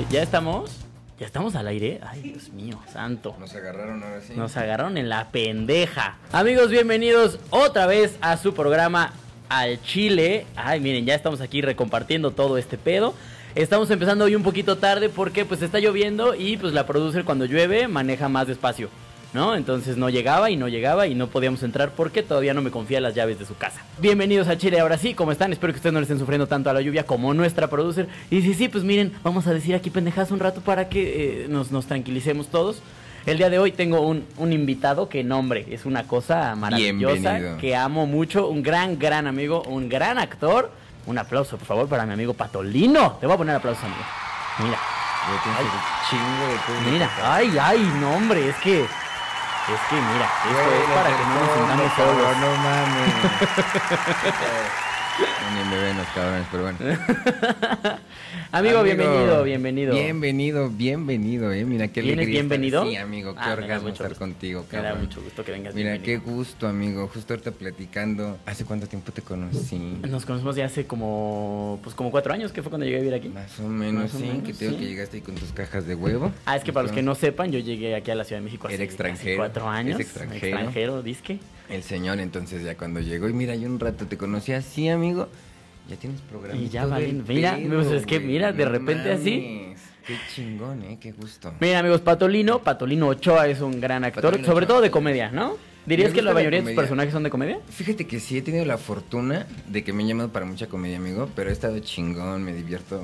Eh, ¿Ya estamos? ¿Ya estamos al aire? Ay, Dios mío, santo. Nos agarraron ahora sí. Nos agarraron en la pendeja. Amigos, bienvenidos otra vez a su programa Al Chile. Ay, miren, ya estamos aquí recompartiendo todo este pedo. Estamos empezando hoy un poquito tarde porque pues está lloviendo y pues la producer cuando llueve maneja más despacio, ¿no? Entonces no llegaba y no llegaba y no podíamos entrar porque todavía no me confía las llaves de su casa. Bienvenidos a Chile, ahora sí, ¿cómo están? Espero que ustedes no le estén sufriendo tanto a la lluvia como nuestra producer. Y sí, sí, pues miren, vamos a decir aquí pendejas un rato para que eh, nos, nos tranquilicemos todos. El día de hoy tengo un, un invitado que nombre, es una cosa maravillosa, Bienvenido. que amo mucho, un gran, gran amigo, un gran actor. Un aplauso, por favor, para mi amigo Patolino. Te voy a poner aplauso, amigo. Mira, Ay. chingo de mira, ay, ay, no, hombre, es que, es que, mira, esto Güey, es para que no nos solos. No mames. Ni me ven los cabrones, pero bueno. Amigo, bienvenido, bienvenido. Bienvenido, bienvenido, eh. Mira qué ¿Vienes alegría. estar- bienvenido? Sí, amigo, qué Ah, orgasmo estar gusto. contigo, Me da cabrón. mucho gusto que vengas. Mira, qué gusto, amigo. Justo ahorita platicando. ¿Hace cuánto tiempo te conocí? Nos conocimos ya hace como, pues como cuatro años, que fue cuando llegué a vivir aquí. Más o menos, Más o sí. menos, que tengo sí. que llegaste ahí con tus cajas de huevo. Ah, es que para los que no sepan, yo llegué aquí a la Ciudad de México hace, Era extranjero, hace cuatro años. es extranjero. Extranjero, disque. El señor, entonces, ya cuando llegó. Y mira, yo un rato te conocí así, amigo. Ya tienes programa. Y ya valen- mira, pedo, pues, es que mira, de repente así. Qué chingón, eh. Qué gusto. Miren, amigos, Patolino, Patolino Ochoa es un gran actor, Patolino sobre Ochoa. todo de comedia, ¿no? ¿Dirías que la mayoría de tus personajes son de comedia? Fíjate que sí he tenido la fortuna de que me han llamado para mucha comedia, amigo, pero he estado chingón, me divierto.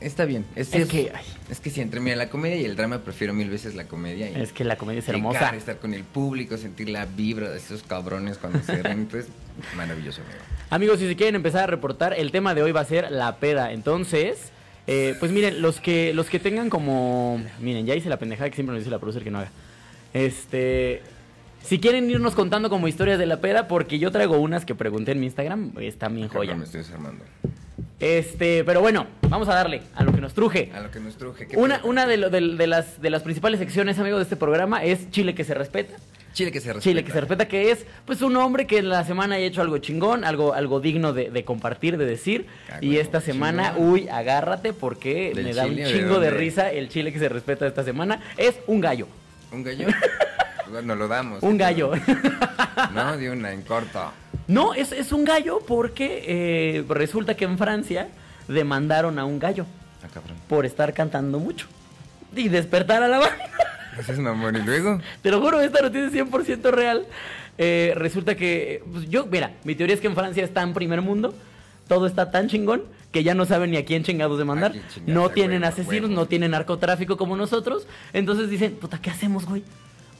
Está bien. Es, Es que, ay. es que si entre mira, la comedia y el drama prefiero mil veces la comedia. Y Es que la comedia es llegar, hermosa. estar con el público, sentir la vibra de esos cabrones cuando se ven. Entonces, maravilloso, amigo. Amigos, si se quieren empezar a reportar, el tema de hoy va a ser la peda. Entonces, eh, pues miren, los que, los que tengan como. Miren, ya hice la pendejada que siempre nos dice la producer que no haga. Este. Si quieren irnos contando como historias de la peda, porque yo traigo unas que pregunté en mi Instagram, está bien joya. Me estoy desarmando. Este, pero bueno, vamos a darle a lo que nos truje. A lo que nos truje. ¿qué Una, de, lo- de- de las, de las principales secciones, amigo, de este programa es Chile que se respeta. Chile que se respeta. Chile que se respeta, que es pues un hombre que en la semana haya hecho algo chingón, algo, algo digno de, de compartir, de decir. Ah, y esta semana, chingón. uy, agárrate porque ¿Del me da un chile chingo de, risa el chile que se respeta esta semana. Es un gallo. ¿Un gallo? bueno, lo damos. Un gallo. No, de una, en corto. no, es, es un gallo porque eh, resulta que en Francia demandaron a un gallo Ah, cabrón. por estar cantando mucho. Y despertar a la banda. Ese es mamón. ¿Y luego? Te lo juro, esta noticia es 100% real. Eh, resulta que, pues, yo, mira, mi teoría es que en Francia está en primer mundo, todo está tan chingón que ya no saben ni a quién chingados demandar. No tienen huevo, asesinos, huevo. no tienen narcotráfico como nosotros. Entonces dicen, puta, ¿qué hacemos, güey?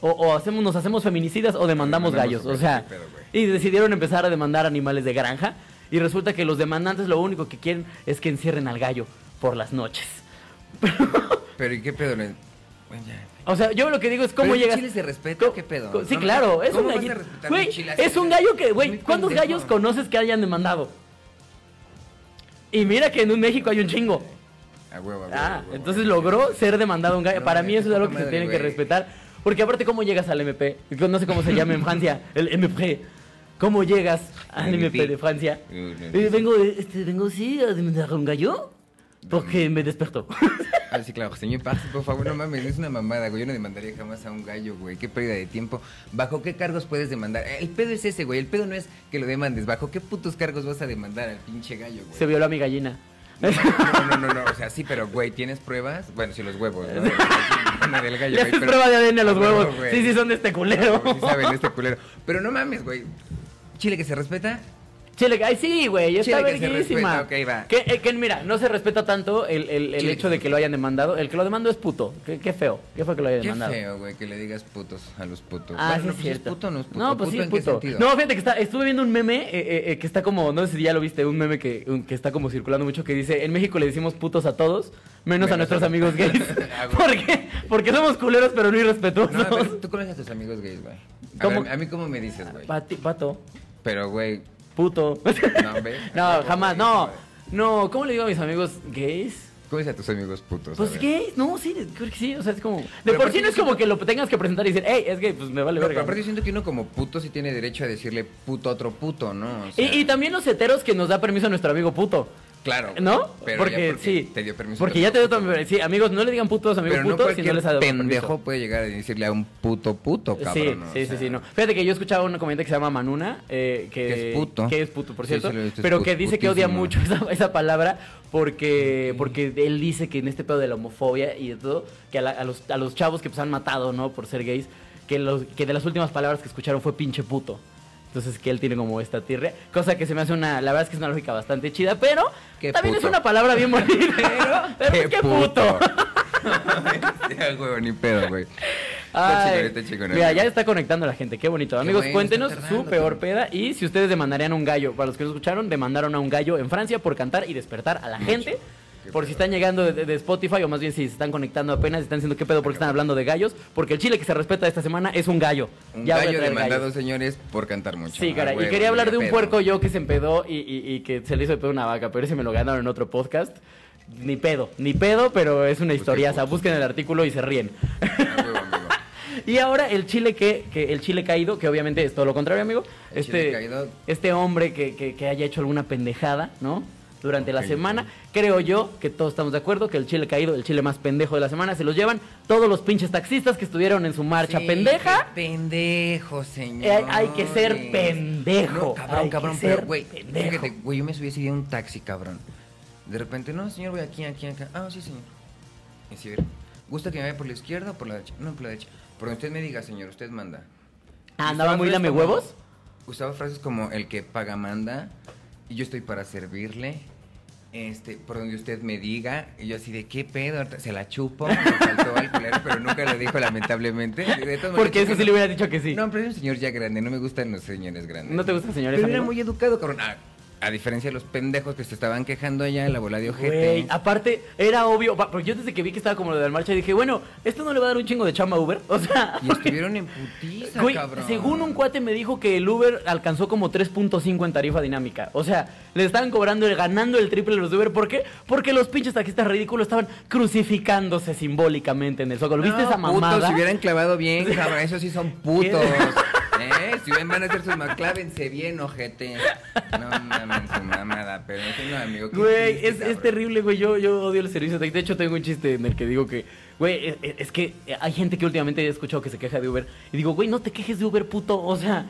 O, o hacemos, nos hacemos feminicidas o demandamos Demandamos gallos. O sea, pedo, y decidieron empezar a demandar animales de granja. Y resulta que los demandantes lo único que quieren es que encierren al gallo por las noches. Pero ¿y qué pedo? le- Bueno, ya. O sea, yo lo que digo es cómo ¿Pero ese llegas. respeta? Co- ¿Qué pedo? Sí, No, claro, es ¿cómo un respetar Güey, un es un gallo que, güey, ¿cuántos pendejo. gallos conoces que hayan demandado? Y mira que en México hay un chingo. A huevo, a huevo, Ah, a huevo, entonces logró ser demandado un gallo. No, Para mí eso es algo que se tiene que respetar. Porque aparte, ¿cómo llegas al MP? No sé cómo se llama en Francia, el MP. ¿Cómo llegas al MP. De Francia? No, Eh, no. vengo, este, vengo sí a demandar a un gallo porque me despertó. Ah, sí, claro, señor Paz, por favor, no mames, es una mamada, güey. Yo no demandaría jamás a un gallo, güey. Qué pérdida de tiempo. ¿Bajo qué cargos puedes demandar? Eh, El pedo es ese, güey. El pedo no es que lo demandes. ¿Bajo qué putos cargos vas a demandar al pinche gallo, güey? Se violó a mi gallina. No, no, no, no, o sea, sí, pero, güey, ¿tienes pruebas? Bueno, sí, los huevos, ¿no? No, del gallo, güey, pero- prueba de ADN a los huevo, huevos. Sí, sí, son de este culero. Sí saben este culero. Pero no mames, güey. Chile que se respeta. Chile, ay sí, güey, está Chile que se verguísima. respeta, ok, va. Que, eh, que, mira, no se respeta tanto el, el- el Chile hecho que de se que lo hayan demandado. El que lo demandó es puto. Qué, qué feo. Qué feo que lo haya Qué demandado. feo, güey, que le digas putos a los putos. Ah, Bueno, sí, es pues, cierto. puto o no es puto? No, pues sí, ¿Puto en qué puto. sentido? No, fíjate que está, estuve viendo un meme eh, eh, eh, que está como, no sé si ya lo viste, un meme que, un- que está como circulando mucho que dice, en México le decimos putos a todos, menos, a nuestros amigos gays. Ah, güey. ¿Por qué? Porque somos culeros pero no irrespetuosos. No, a ver, tú conoces a tus amigos gays, güey. A, ¿Cómo? ver, a mí, ¿cómo me dices, güey? Pati- pato, Pero, güey, puto. no, jamás, no. No, ¿cómo le digo a mis amigos gays? ¿Cómo dices a tus amigos putos? Pues ver. gay, no, sí, creo que sí, o sea, es como... De Pero por sí no es como que lo tengas que presentar y decir, hey, es gay, pues me vale No, pero aparte yo siento que uno como puto sí tiene derecho a decirle puto a otro puto, ¿no? O sea, Y, y también los heteros que nos da permiso a nuestro amigo puto. Claro. ¿No? Pero porque, sí. Te dio permiso. Porque ya te dio tu- Sí, amigos, no le digan putos, amigos Pero no putos, si no les ha dado pendejo permiso. puede llegar a decirle a un puto puto, cabrón. Sí, ¿no? O sí, sí, sí, no. Fíjate que yo escuchaba una comediante que se llama Manuna, eh, que, Que es puto. que es puto, por cierto, sí pero que dice que odia mucho esa, esa palabra porque porque él dice que en este pedo de la homofobia y de todo, que a, la- a los, a los chavos que pues han matado, ¿no? Por ser gays, que, los, que de las últimas palabras que escucharon fue pinche puto. Entonces que él tiene como esta tirria, cosa que se me hace una, la verdad es que es una lógica bastante chida, pero Qué también puto. es una palabra bien bonita. Pero, pero qué, puto. Ya, güey, ni pedo, güey. Ay, está chingón, mira, ya está conectando la gente, qué bonito. Qué Amigos, bueno, cuéntenos su peor peda y si ustedes demandarían un gallo. Para los que no escucharon, demandaron a un gallo en Francia por cantar y despertar a la gente. Por si están llegando de, de Spotify o más bien si se están conectando apenas y están diciendo qué pedo porque están hablando de gallos. Porque el chile que se respeta esta semana es un gallo. Un Ya gallo demandado, gallos. señores, por cantar mucho. Sí, Ah, cara. Y quería hablar de un pedo. puerco yo que se empedó y, y- y que se le hizo de pedo una vaca, pero ese me lo ganaron en otro podcast. Ni pedo, ni pedo, pero es una Pues historiaza. Busquen el artículo y se ríen. Ah. Y ahora el chile que, que el chile caído, que obviamente es todo lo contrario, amigo. El este, este hombre que, que- que haya hecho alguna pendejada, ¿no? Durante la semana. Creo yo que todos estamos de acuerdo que el chile caído, el chile más pendejo de la semana, se los llevan todos los pinches taxistas que estuvieron en su marcha Sí, pendeja. pendejo, señor. Eh, hay que ser pendejo, No, cabrón, hay cabrón, pero, güey, pendejo. fíjate, güey, yo me subí ese día a un taxi, cabrón. De repente, no, señor, voy aquí, aquí, acá. Ah, sí, señor. Si, ¿gusta que me vaya por la izquierda o por la derecha? No, por la derecha. Por donde usted me diga, señor, usted manda. Ah, ¿Andaba muy lame huevos? Usaba frases como el que paga manda y yo estoy para servirle. Este, por donde usted me diga, y yo así de qué pedo, se la chupo, me faltó al culero, pero nunca lo dijo lamentablemente. De Porque eso sí le hubiera dicho que sí. No, pero es un señor ya grande, no me gustan los señores grandes. ¿No te gustan señores, Pero era muy educado, cabrón. A, a diferencia de los pendejos que se estaban quejando allá, la bola de ojete. Aparte, era obvio, porque yo desde que vi que estaba como lo de la marcha dije, bueno, esto no le va a dar un chingo de chamba a Uber. O sea, Y estuvieron en putiza, Güey, cabrón. según un cuate me dijo que el Uber alcanzó como 3.5 en tarifa dinámica. O sea, le estaban cobrando, ganando el triple los de Uber. ¿Por qué? Porque los pinches taxistas ridículos estaban crucificándose simbólicamente en el Zócalo. ¿Viste No, esa putos, mamada? si hubieran clavado bien, cabrón, esos sí son putos. ¿Eh? Si van a hacer sus clávense bien, ojete. No mames su mamada, pero no no, amigo. ¿qué Güey, es, es terrible, güey. Yo, yo odio el servicio de. De hecho, tengo un chiste en el que digo que, güey, es, es que hay gente que últimamente he escuchado que se queja de Uber. Y digo, güey, no te quejes de Uber, puto. O sea,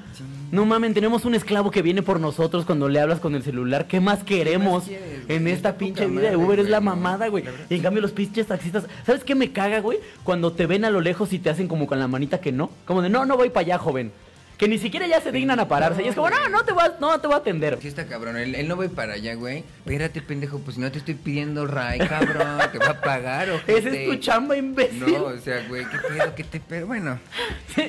no mamen, tenemos un esclavo que viene por nosotros cuando le hablas con el celular. ¿Qué más queremos quieres, en esta pinche vida madre, de Uber? Es la mamada, güey. Y en cambio, los pinches taxistas, ¿sabes qué me caga, güey? Cuando te ven a lo lejos y te hacen como con la manita que no. Como de, no, no voy para allá, joven. Que ni siquiera ya se dignan a pararse. Y es como, no, no te vas, no te voy a atender. Sí está cabrón, él, él no voy para allá, güey. Espérate, pendejo, pues si no te estoy pidiendo ray, cabrón, te va a pagar, ojete. Esa es tu chamba, imbécil. No, o sea, güey, qué pedo, qué te... Pero bueno,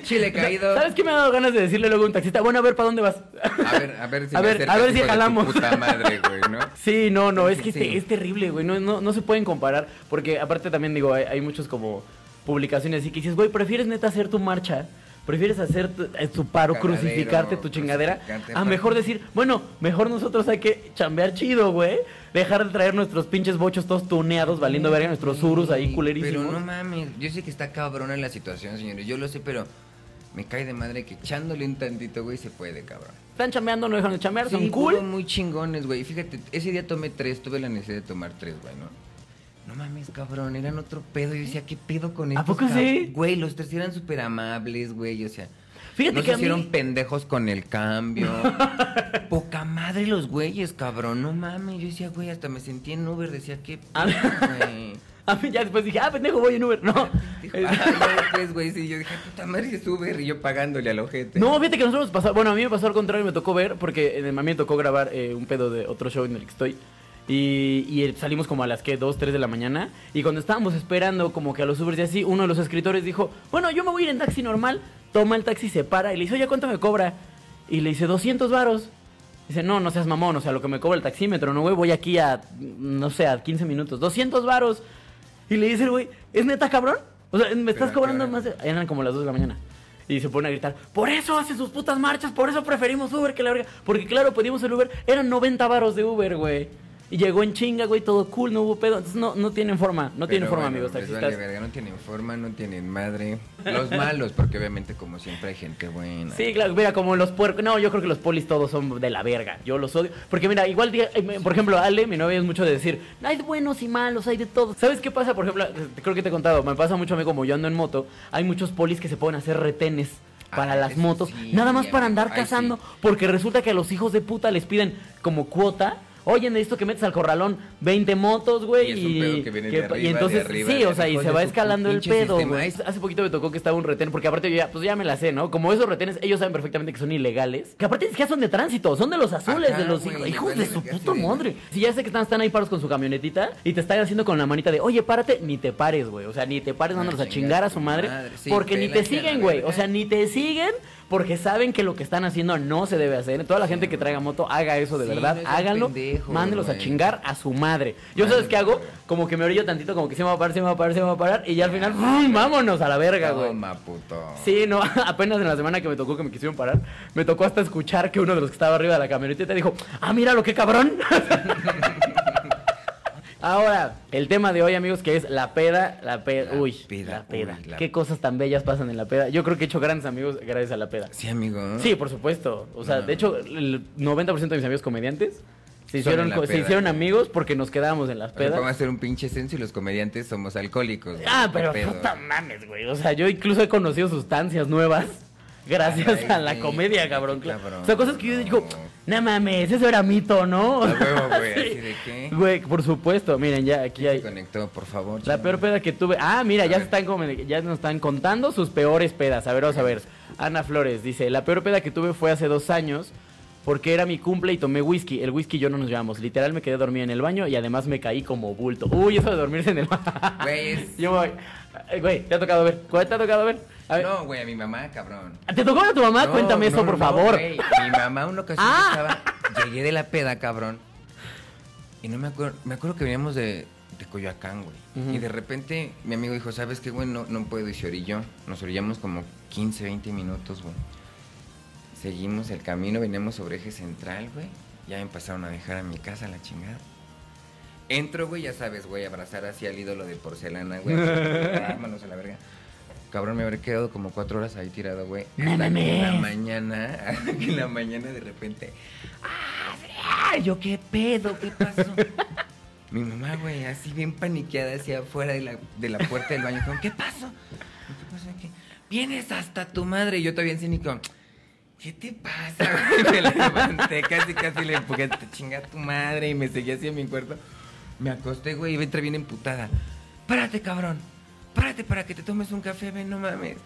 chile O caído. ¿Sabes qué me ha dado ganas de decirle luego a un taxista? Bueno, a ver, ¿para dónde vas? A ver, a ver si A me ver, a ver si jalamos. puta madre, güey, ¿no? Sí, no, no, es que sí. este- es terrible, güey. No, no, no se pueden comparar. Porque aparte también digo, hay, hay muchos como publicaciones así que dices, güey, ¿prefieres neta hacer tu marcha? ¿Prefieres hacer tu, eh, tu paro, crucificarte tu chingadera? crucificarte, A mejor decir, bueno, mejor nosotros hay que chambear chido, güey. Dejar de traer nuestros pinches bochos todos tuneados, valiendo verga, nuestros surus ahí culerísimos. Pero no mames, yo sé que está cabrona la situación, señores. Yo lo sé, pero me cae de madre que echándole un tantito, güey, se puede, cabrón. Están chambeando, no dejan de chambear, son cool. muy chingones, güey. Fíjate, ese día tomé tres, tuve la necesidad de tomar tres, güey, ¿no? No mames, cabrón, eran otro pedo. Yo decía, ¿qué pedo con ¿A estos poco sí? Güey, los tres eran súper amables, güey, o sea... Fíjate no que se a mí- hicieron pendejos con el cambio. Poca madre los güeyes, cabrón. No mames. Yo decía, güey, hasta me sentí en Uber. Decía, ¿qué A güey? A mí ya después dije, ah, pendejo, voy en Uber. No. Dijo, ah, después, güey, sí, yo dije, puta madre, es Uber y yo pagándole al ojete. No, fíjate que nosotros nos pasó, bueno, a mí me pasó al contrario, me tocó ver, porque en el, a mí me tocó grabar eh, un pedo de otro show en el que estoy. Y, y salimos como a las que 2, 3 de la mañana. Y cuando estábamos esperando como que a los Ubers y así, uno de los escritores dijo, bueno, yo me voy a ir en taxi normal. Toma el taxi, se para y le dice, oye, ¿cuánto me cobra? Y le dice, 200 varos. Dice, no, no seas mamón, o sea, lo que me cobra el taxímetro, no, güey, voy aquí a, no sé, a 15 minutos. 200 varos. Y le dice el güey, ¿es neta, cabrón? O sea, me estás ¿a qué cobrando más de... Eran como las 2 de la mañana. Y se pone a gritar, por eso hace sus putas marchas, por eso preferimos Uber que la verga. Porque claro, pedimos el Uber, eran 90 varos de Uber, güey. Y llegó en chinga, güey, todo cool, no hubo pedo. Entonces no, no tienen forma, no tienen forma, bueno, amigos les taxistas. vale verga, no tienen forma, no tienen madre. Los malos, porque obviamente como siempre hay gente buena. Sí, claro, mira, como los puercos. No, yo creo que los polis todos son de la verga. Yo los odio. Porque mira, igual, eh, por ejemplo, Ale, mi novia es mucho de decir, hay de buenos y malos, hay de todo. ¿Sabes qué pasa? Por ejemplo, eh, creo que te he contado, me pasa mucho a mí como yo ando en moto, hay muchos polis que se pueden hacer retenes. Para Ah, las motos, sí, nada más para andar cazando, sí. porque resulta que a los hijos de puta les piden como cuota. Oye, necesito que metas al corralón 20 motos, güey. Y es un pedo que viene de y entonces, de arriba, sí, de o sea, y se va escalando el pedo, güey. Hace poquito me tocó que estaba un retén, porque aparte yo ya, pues ya me la sé, ¿no? Como esos retenes, ellos saben perfectamente que son ilegales. Que aparte ni siquiera son de tránsito, son de los azules, Ajá, de los güey, hijos, de su sí, madre. Si ya sé que están, están ahí paros con su camionetita y te están haciendo con la manita de, oye, párate, ni te pares, güey. O sea, ni te pares Ah, dándolos a chingar a su madre. porque ni te siguen, güey. O sea, ni te siguen porque saben que lo que están haciendo no se debe hacer. Toda la gente que traiga moto, haga eso de Sí, verdad. no háganlo. pendejos, mándelos a chingar a su madre. Yo sabes qué hago? Como que me orillo tantito, como que se me va a parar, se me va a parar, se me va a parar. Y ya al final, ¡pum! vámonos a la verga, güey. Toma, puto. Sí, no, apenas en la semana que me tocó que me quisieron parar, me tocó hasta escuchar que uno de los que estaba arriba de la camioneta dijo, ah, mira lo que cabrón. Ahora, el tema de hoy, amigos, que es la peda, la peda, La uy, peda, la peda. uy, la- Qué cosas tan bellas pasan en la peda. Yo creo que he hecho grandes amigos gracias a la peda. Sí, amigo. Sí, por supuesto. O sea, No. de hecho, el 90% de mis amigos comediantes se hicieron, co- se peda, hicieron amigos porque nos quedábamos en las pedas. vamos a hacer un pinche censo y los comediantes somos alcohólicos. güey. Ah, ¿Qué pero puta mames, güey. O sea, yo incluso he conocido sustancias nuevas gracias Ay, a la comedia, cabrón. cabrón. O sea, cosas que yo digo, no mames, eso era mito, ¿no? O A sea, huevo, güey. sí. ¿Así de qué? Güey, por supuesto. Miren, ya aquí ¿Quién hay se conectó, por favor? la peor peda que tuve. Ah, mira, A ya ver. están como- ya nos están contando sus peores pedas. A ver, vamos a ver. Ana Flores dice, la peor peda que tuve fue hace dos años. Porque era mi cumple y tomé whisky. El whisky y yo no nos llevamos. Literal me quedé dormida en el baño y además me caí como bulto. Uy, eso de dormirse en el baño. Güey, es- Yo voy. Güey, te ha tocado ver. ¿Cuál te ha tocado ver? A ver. No, güey, a mi mamá, cabrón. ¿Te tocó a tu mamá? No, Cuéntame no, eso, por no, favor. güey. Mi mamá una ocasión Ah. estaba, llegué de la peda, cabrón. Y no me acuerdo, me acuerdo que veníamos de, de Coyoacán, güey. Y de repente mi amigo dijo, ¿sabes qué, güey? No, no puedo y se orilló. Nos orillamos como 15, 20 minutos, güey. Seguimos el camino, veníamos sobre eje central, güey. Ya me pasaron a dejar a mi casa, la chingada. Entro, güey, ya sabes, güey, abrazar así al ídolo de porcelana, güey. Vámonos a la verga. Cabrón, me habré quedado como cuatro horas ahí tirado, güey. No Hasta que en la mañana, hasta que en la mañana de repente. ¡Ah! Yo, ¿qué pedo? ¿Qué pasó? Mi mamá, güey, así bien paniqueada hacia afuera de la, de la puerta del baño. Como, ¿Qué pasó? ¿Qué pasó aquí? Vienes hasta tu madre. Y yo todavía en cínico. ¿Qué te pasa? güey? Me levanté, casi, casi le empujé. Te chinga tu madre. Y me seguí hacia mi cuarto. Me acosté, güey, y entré bien emputada. Párate, cabrón. Párate para que te tomes un café, ven, no mames.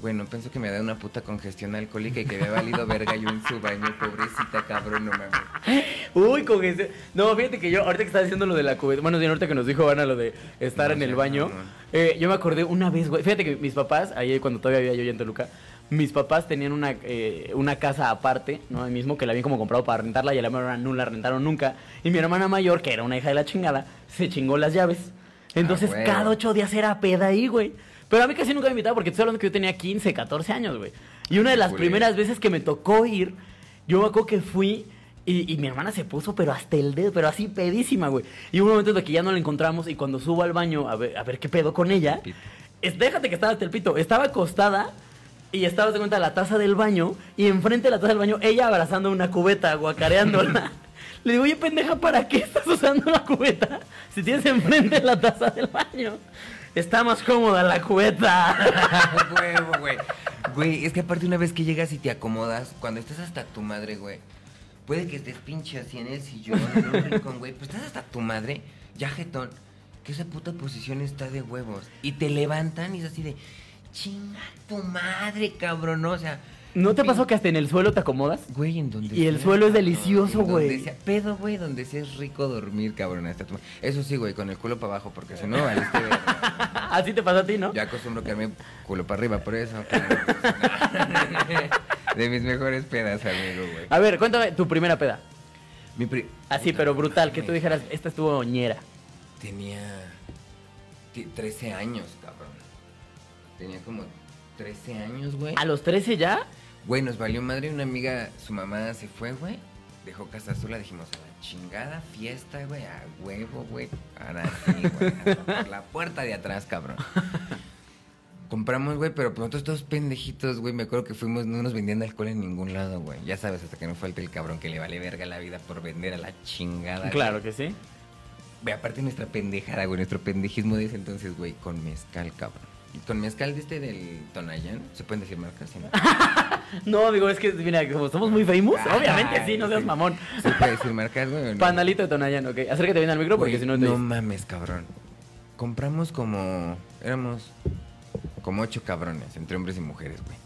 Bueno, pensó que me da una puta congestión alcohólica y que me había valido verga yo en su baño, pobrecita, cabrón, no mames. Uy, con ese- No, fíjate que yo, ahorita que estás diciendo lo de la cubeta, bueno, bien, ahorita que nos dijo Ana lo de estar No en el baño, eh, yo me acordé una vez, güey, fíjate que mis papás, ahí cuando todavía vivía yo allá en Toluca, mis papás tenían una, eh, una casa aparte, ¿no? Ahí mismo que la habían como comprado para rentarla y a la hermana no la rentaron nunca. Y mi hermana mayor, que era una hija de la chingada, se chingó las llaves. Entonces, Ah, cada ocho días era peda ahí, güey. Pero a mí casi nunca me invitaba porque estoy hablando que yo tenía 15, 14 años, güey. Y una de las primeras veces que me tocó ir, yo me acuerdo que fui y, y mi hermana se puso, pero hasta el dedo, pero así pedísima, güey. Y un momento en el que ya no la encontramos y cuando subo al baño a ver, a ver qué pedo con ella, es- déjate que estaba hasta el pito, estaba acostada y estaba, de cuenta, la taza del baño y enfrente de la taza del baño ella abrazando una cubeta, guacareándola. Le digo, oye, pendeja, ¿para qué estás usando la cubeta si tienes enfrente la taza del baño? Está más cómoda la cubeta. Huevo, güey. Güey, es que aparte una vez que llegas y te acomodas, cuando estás hasta tu madre, güey, puede que estés pinche así en el sillón, en un rincón, güey, pero estás hasta tu madre, ya jetón, que esa puta posición está de huevos. Y te levantan y es así de, chinga tu madre, cabrón. O sea... ¿No te pasó que hasta en el suelo te acomodas? Güey, en donde Y el sea, suelo es delicioso, donde güey. sea- Pedo, güey, donde sea es rico dormir, cabrón. Hasta tu... Eso sí, güey, con el culo para abajo, porque si no, verga. Así te pasó a ti, ¿no? Yo acostumbro quedarme culo para arriba, por eso. De mis mejores pedas, amigo, güey. A ver, cuéntame tu primera peda. Mi pri- Así, pero brutal, que tú dijeras, esta estuvo ñera. Tenía ti- 13 años. Tenía como 13 años, güey. ¿A los 13 ya? Güey, nos valió madre una amiga, su mamá se fue, güey, dejó Casa Sola, dijimos, a la chingada fiesta, güey, a huevo, güey. Ahora sí, güey, por la puerta de atrás, cabrón. Compramos, güey, pero nosotros todos pendejitos, güey. Me acuerdo que fuimos, no nos vendían alcohol en ningún lado, güey. Ya sabes, hasta que no falte el cabrón que le vale verga la vida por vender a la chingada. Claro que sí. Güey, aparte nuestra pendejada, güey, nuestro pendejismo de ese entonces, güey, con mezcal, cabrón. Con mezcal de este del Tonayán, ¿se pueden decir marcas? ¿sí, no? No, amigo, es que, mira, como somos muy famous, obviamente sí, no seas sí. mamón. ¿Se puede decir marcas, güey? no? Panalito de Tonayan, ok. Acércate bien al micro porque si no te No mames, cabrón. Compramos como. Éramos como ocho cabrones, entre hombres y mujeres, güey.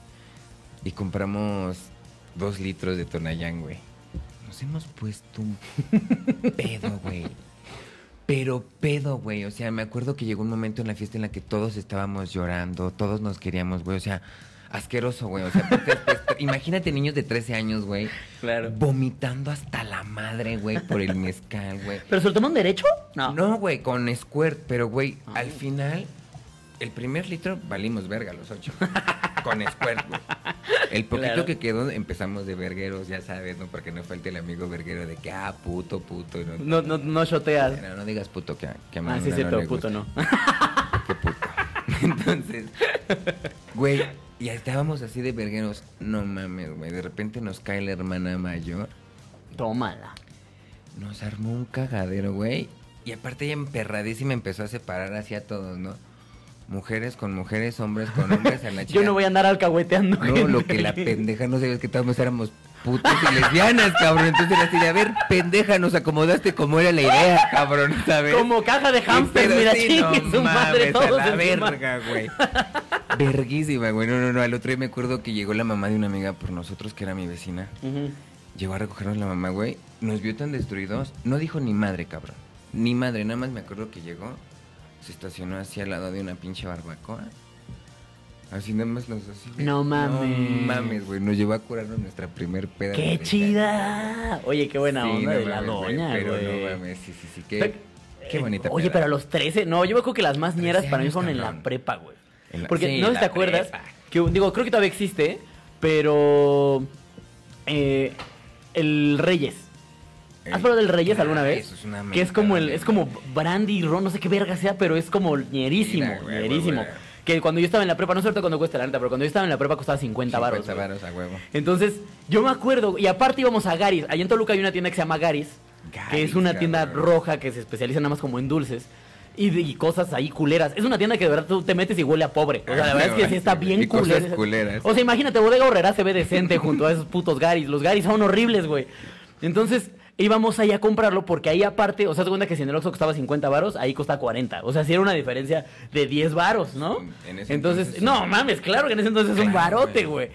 Y compramos dos litros de Tonayán, güey. Nos hemos puesto un pedo, güey. Pero pedo, güey. O sea, me acuerdo que llegó un momento en la fiesta en la que todos estábamos llorando, todos nos queríamos, güey. O sea, asqueroso, güey. O sea, pues, imagínate niños de 13 años, güey, Claro. vomitando hasta la madre, güey, por el mezcal, güey. ¿Pero se lo toman derecho? No. No, güey, con Squirt, pero güey, Ah. al final, el primer litro valimos verga los ocho. con Squirt, güey. El poquito Claro. que quedó empezamos de vergueros, ya sabes, ¿no? Porque no falte el amigo verguero de que, ah, puto, puto. y No, no, no shoteas. No, no digas puto, que, que a Ah, sí, cierto, le puto no. Qué puto. Entonces, güey, ya estábamos así de vergueros. No mames, güey. De repente nos cae la hermana mayor. Tómala. Nos armó un cagadero, güey. Y aparte ella emperradísima empezó a separar así a todos, ¿no? Mujeres con mujeres, hombres con hombres, a la chica. Yo no voy a andar alcahueteando. No, lo que la pendeja no sabes que todos éramos putas y lesbianas, cabrón. Entonces la de a ver, pendeja, nos acomodaste como era la idea, cabrón, ¿sabes? Como caja de hamster, Pero mira, sí, chingue no su madre, mames, a todos la verga, güey. Verguísima, güey. No, no, no. Al otro día me acuerdo que llegó la mamá de una amiga por nosotros, que era mi vecina. Ujú. Llegó a recogernos la mamá, güey. Nos vio tan destruidos. No dijo ni madre, cabrón. Ni madre. Nada más me acuerdo que llegó. Se estacionó así al lado de una pinche barbacoa. Así nada más los así. No mames. No mames, güey. Nos llevó a curarnos nuestra primer peda. ¡Qué chida! Oye, qué buena Sí, onda no de la mames, güey, doña, Pero no mames, sí, sí, sí. Pero- Qué, qué bonita Oye, peda. pero a los 13, no, yo me acuerdo que las más 13 ñeras para mí fueron en la prepa, güey. Porque sí, no sé si la te acuerdas, que digo, creo que todavía existe, pero eh, el Reyes. ¿Has probado el Reyes alguna vez? eso es una que es como el, es como brandy, ron, no sé qué verga sea, pero es como ñerísimo, Mira, güey, ñerísimo. güey, güey. Que cuando yo estaba en la prepa, no sé cuando cuesta la neta, pero cuando yo estaba en la prepa costaba 50 baros. 50 varos a huevo. Entonces, yo me acuerdo, y aparte íbamos a Garis. Allá en Toluca hay una tienda que se llama Garis, que es una tienda cabrón. roja que se especializa nada más como en dulces. Y, y cosas ahí culeras. Es una tienda que de verdad tú te metes y huele a pobre. O sea, la verdad es que sí está bien Y culera. culeras. O sea, imagínate, Bodega Horrera se ve decente junto a esos putos Garis. Los Garis son horribles, güey. Entonces, íbamos ahí a comprarlo porque ahí aparte, o sea, te cuenta que si en el Oxxo costaba 50 varos, ahí cuesta 40. O sea, sí era una diferencia de 10 varos, ¿no? En ese entonces, entonces, no mames, claro que en ese entonces es un barote, güey.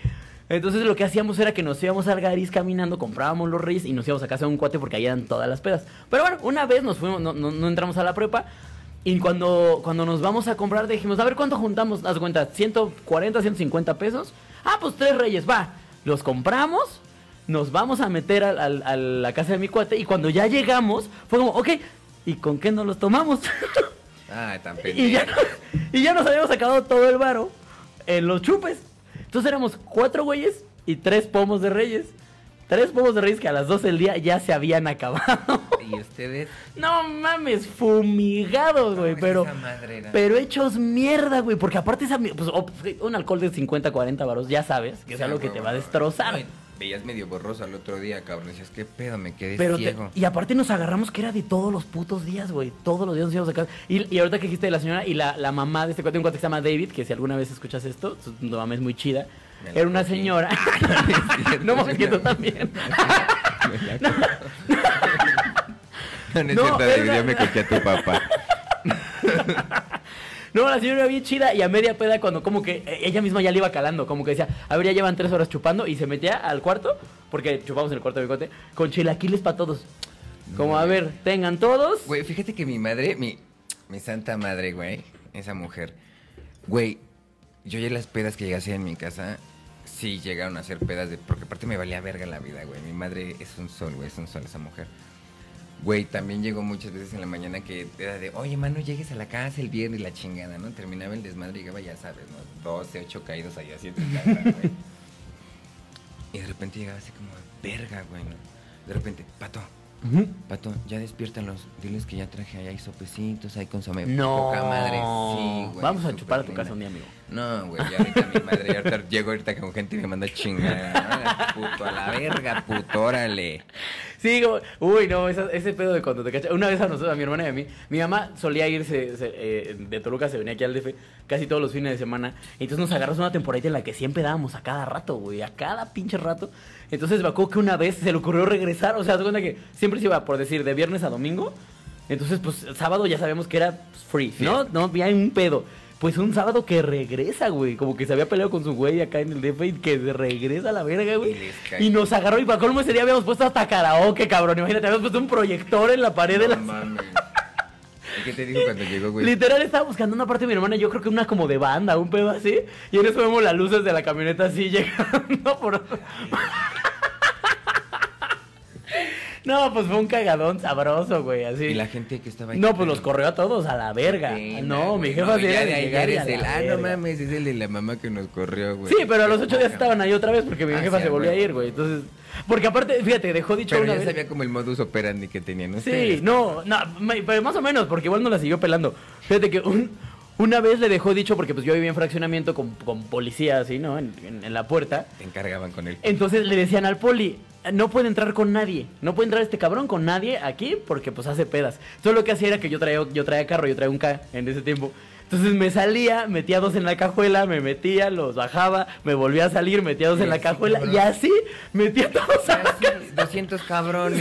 Entonces lo que hacíamos era que nos íbamos al Garis caminando, comprábamos los reyes y nos íbamos a casa de un cuate porque ahí eran todas las pedas. Pero bueno, una vez nos fuimos, no, no- no entramos a la prepa y cuando, cuando nos vamos a comprar dijimos, a ver cuánto juntamos, haz cuenta, 140, 150 pesos. Ah, pues tres reyes, va. Los compramos, nos vamos a meter al- al- a la casa de mi cuate y cuando ya llegamos fue como, ok, ¿y con qué nos los tomamos? Ah, tan Y ya, y ya nos habíamos sacado todo el varo en los chupes. Entonces éramos cuatro güeyes y tres pomos de reyes. Tres pomos de reyes que a las 12 del día ya se habían acabado. Y ustedes. No mames, fumigados, güey. No, Pero, pero hechos mierda, güey. Porque aparte esa, pues, un alcohol de 50, 40 varos, ya sabes, que es algo que te va a destrozar. No, veías medio borroso al otro día, cabrón. Decías, ¿qué pedo? Me quedé Pero te- y aparte nos agarramos que era de todos los putos días, güey. Todos los días nos íbamos a casa. Y, y ahorita que dijiste de la señora y la, la mamá de este cuate, un cuate que se llama David, que si alguna vez escuchas esto, su mamá es muy chida. Era una señora. no mames que tú también. No, no es cierto, David, ya me cogí a tu papá. No, la señora bien chida y a media peda cuando como que eh, ella misma ya le iba calando, como que decía, a ver, ya llevan tres horas chupando y se metía al cuarto, porque chupamos en el cuarto de cuate, con chilaquiles para todos. Como, a ver, tengan todos. Güey, fíjate que mi madre, mi, mi santa madre, güey, esa mujer, güey, yo ya las pedas que hacer en mi casa, sí llegaron a ser pedas de, porque aparte me valía verga la vida, güey. Mi madre es un sol, güey, es un sol esa mujer. Güey, también llegó muchas veces en la mañana que era de, oye, mano, llegues a la casa el viernes y la chingada, ¿no? Terminaba el desmadre y llegaba, ya sabes, ¿no? 12, 8 caídos ahí tu casa, güey. Y de repente llegaba así como, verga, güey, ¿no? De repente, pato, pato, ya despiértalos. Diles que ya traje allá hay sopecitos, hay consomé. No. Poca madre, sí, güey. Vamos a chupar a tu linda. casa un día, amigo. No, güey, ya ahorita mi madre, ya ahorita llego ahorita con gente y me manda chingada. Puto, a la verga, puto, órale. Sí, como, uy, no, esa- ese pedo de cuando te cachas. Una vez a nosotros, a mi hermana y a mí, mi mamá solía irse se- eh, de Toluca, se venía aquí al DF casi todos los fines de semana. Y entonces nos agarramos una temporada en la que siempre dábamos a cada rato, güey, a cada pinche rato. Entonces me acuerdo que una vez se le ocurrió regresar, o sea, de cuenta que siempre se iba, por decir, de viernes a domingo. Entonces, pues, sábado ya sabemos que era pues, free, ¿no? No había un pedo. Pues un sábado que regresa, güey. Como que se había peleado con su güey acá en el DF y que regresa a la verga, güey. Y nos agarró y para colmo ese día habíamos puesto hasta karaoke, cabrón. Imagínate, habíamos puesto un proyector en la pared de la... mames. ¿Y ¿Qué te dijo cuando llegó, güey? Literal estaba buscando una parte de mi hermana, yo creo que una como de banda, un pedo así. Y en eso vemos las luces de la camioneta así llegando por... No, pues fue un cagadón sabroso, güey, así. Y la gente que estaba ahí. No, pues los corrió a todos a la verga. Pena, no, mi jefa No, sí ya de ahí llegar y eres a la el, ah, no mames, es el de la mamá que nos corrió, güey. Sí, pero a los ocho días estaban ahí otra vez porque mi Ah, jefa sí, se volvió a ir, güey. Entonces, porque aparte, fíjate, dejó dicho Pero una ya vez. sabía como el modus operandi que tenían Sí, ustedes. no, no, me- pero más o menos, porque igual no la siguió pelando. Fíjate que un- una vez le dejó dicho, porque pues yo vivía en fraccionamiento con, con policía así, ¿no? En, en- en la puerta. Te encargaban con él. Entonces le decían al poli, no puede entrar con nadie, no puede entrar este cabrón con nadie aquí porque pues hace pedas. Entonces lo que hacía era que yo traía, yo traía carro, yo traía un K en ese tiempo. Entonces me salía, metía dos en la cajuela, me metía, los bajaba, me volvía a salir, metía dos en la Sí, cajuela cabrón. y así metía todos a la Así, 200 cabrones.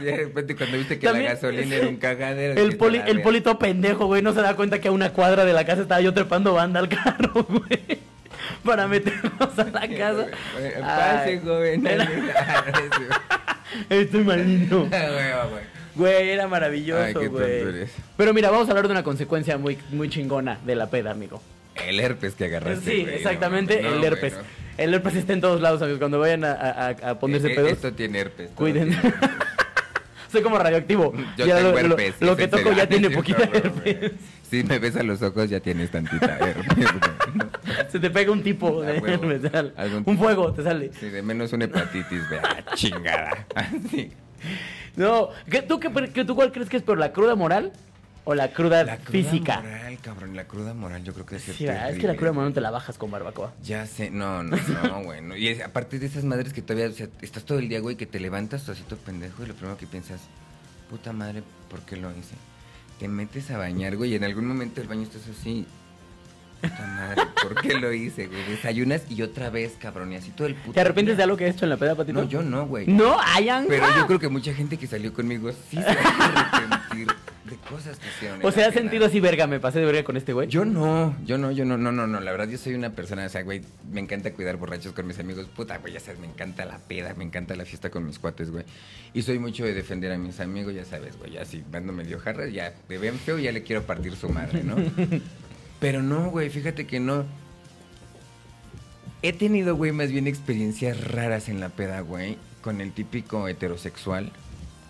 de repente cuando viste que También, la gasolina era un cagadero. El, poli, "La el verga". polito pendejo, güey, no se da cuenta que a una cuadra de la casa estaba yo trepando banda al carro, güey. Para meternos a la casa. Pase, joven. Ah, Estoy malito. Güey, güey. Era maravilloso, güey. Pero mira, vamos a hablar de una consecuencia muy, muy chingona de la peda, amigo. El herpes que agarraste. sí, güey, exactamente, no, el herpes. güey, no. El herpes está en todos lados, amigos. Cuando vayan a, a- a ponerse Eh, pedos, Esto tiene herpes. cuiden. tiene herpes. Soy como radioactivo. Yo Ya tengo lo, herpes. lo que toco ya tiene no, no, herpes. güey. Si me ves a los ojos, ya tienes tantita herpes. Se te pega un tipo de herpes, Un tipo. fuego, te sale. Sí, de menos una hepatitis, vea, chingada. Así. No, ¿qué- ¿tú, qué, qué- ¿tú cuál crees que es peor, la cruda moral o la cruda, La cruda física? moral, cabrón, la cruda moral yo creo que es Sí, es que la cruda moral no te la bajas con barbacoa. Ya sé, no, no, no, güey. no. Y es- aparte de esas madres que todavía, o sea, estás todo el día, güey, que te levantas así todo pendejo y lo primero que piensas, puta madre, ¿por qué lo hice? Te metes a bañar, güey, y en algún momento del baño estás así, puta madre, ¿por qué lo hice, güey? Desayunas y otra vez, cabrón, y así todo el puto ¿Te arrepientes de algo que has hecho en la peda, Patito? No, yo no, güey. No, hayan. Pero yo creo que mucha gente que salió conmigo sí se va a arrepentir de cosas que hicieron. O sea, has sentido así, verga, me pasé de verga con este güey. Yo no, yo no, yo no, no, no, no. La verdad, yo soy una persona, o sea, güey, me encanta cuidar borrachos con mis amigos. Puta, güey, ya sabes, me encanta la peda, me encanta la fiesta con mis cuates, güey. Y soy mucho de defender a mis amigos, ya sabes, güey. Ya si ando medio jarras, ya me ven feo, ya le quiero partir su madre, ¿no? Pero no, güey, fíjate que no. He tenido, güey, más bien experiencias raras en la peda, güey, con el típico heterosexual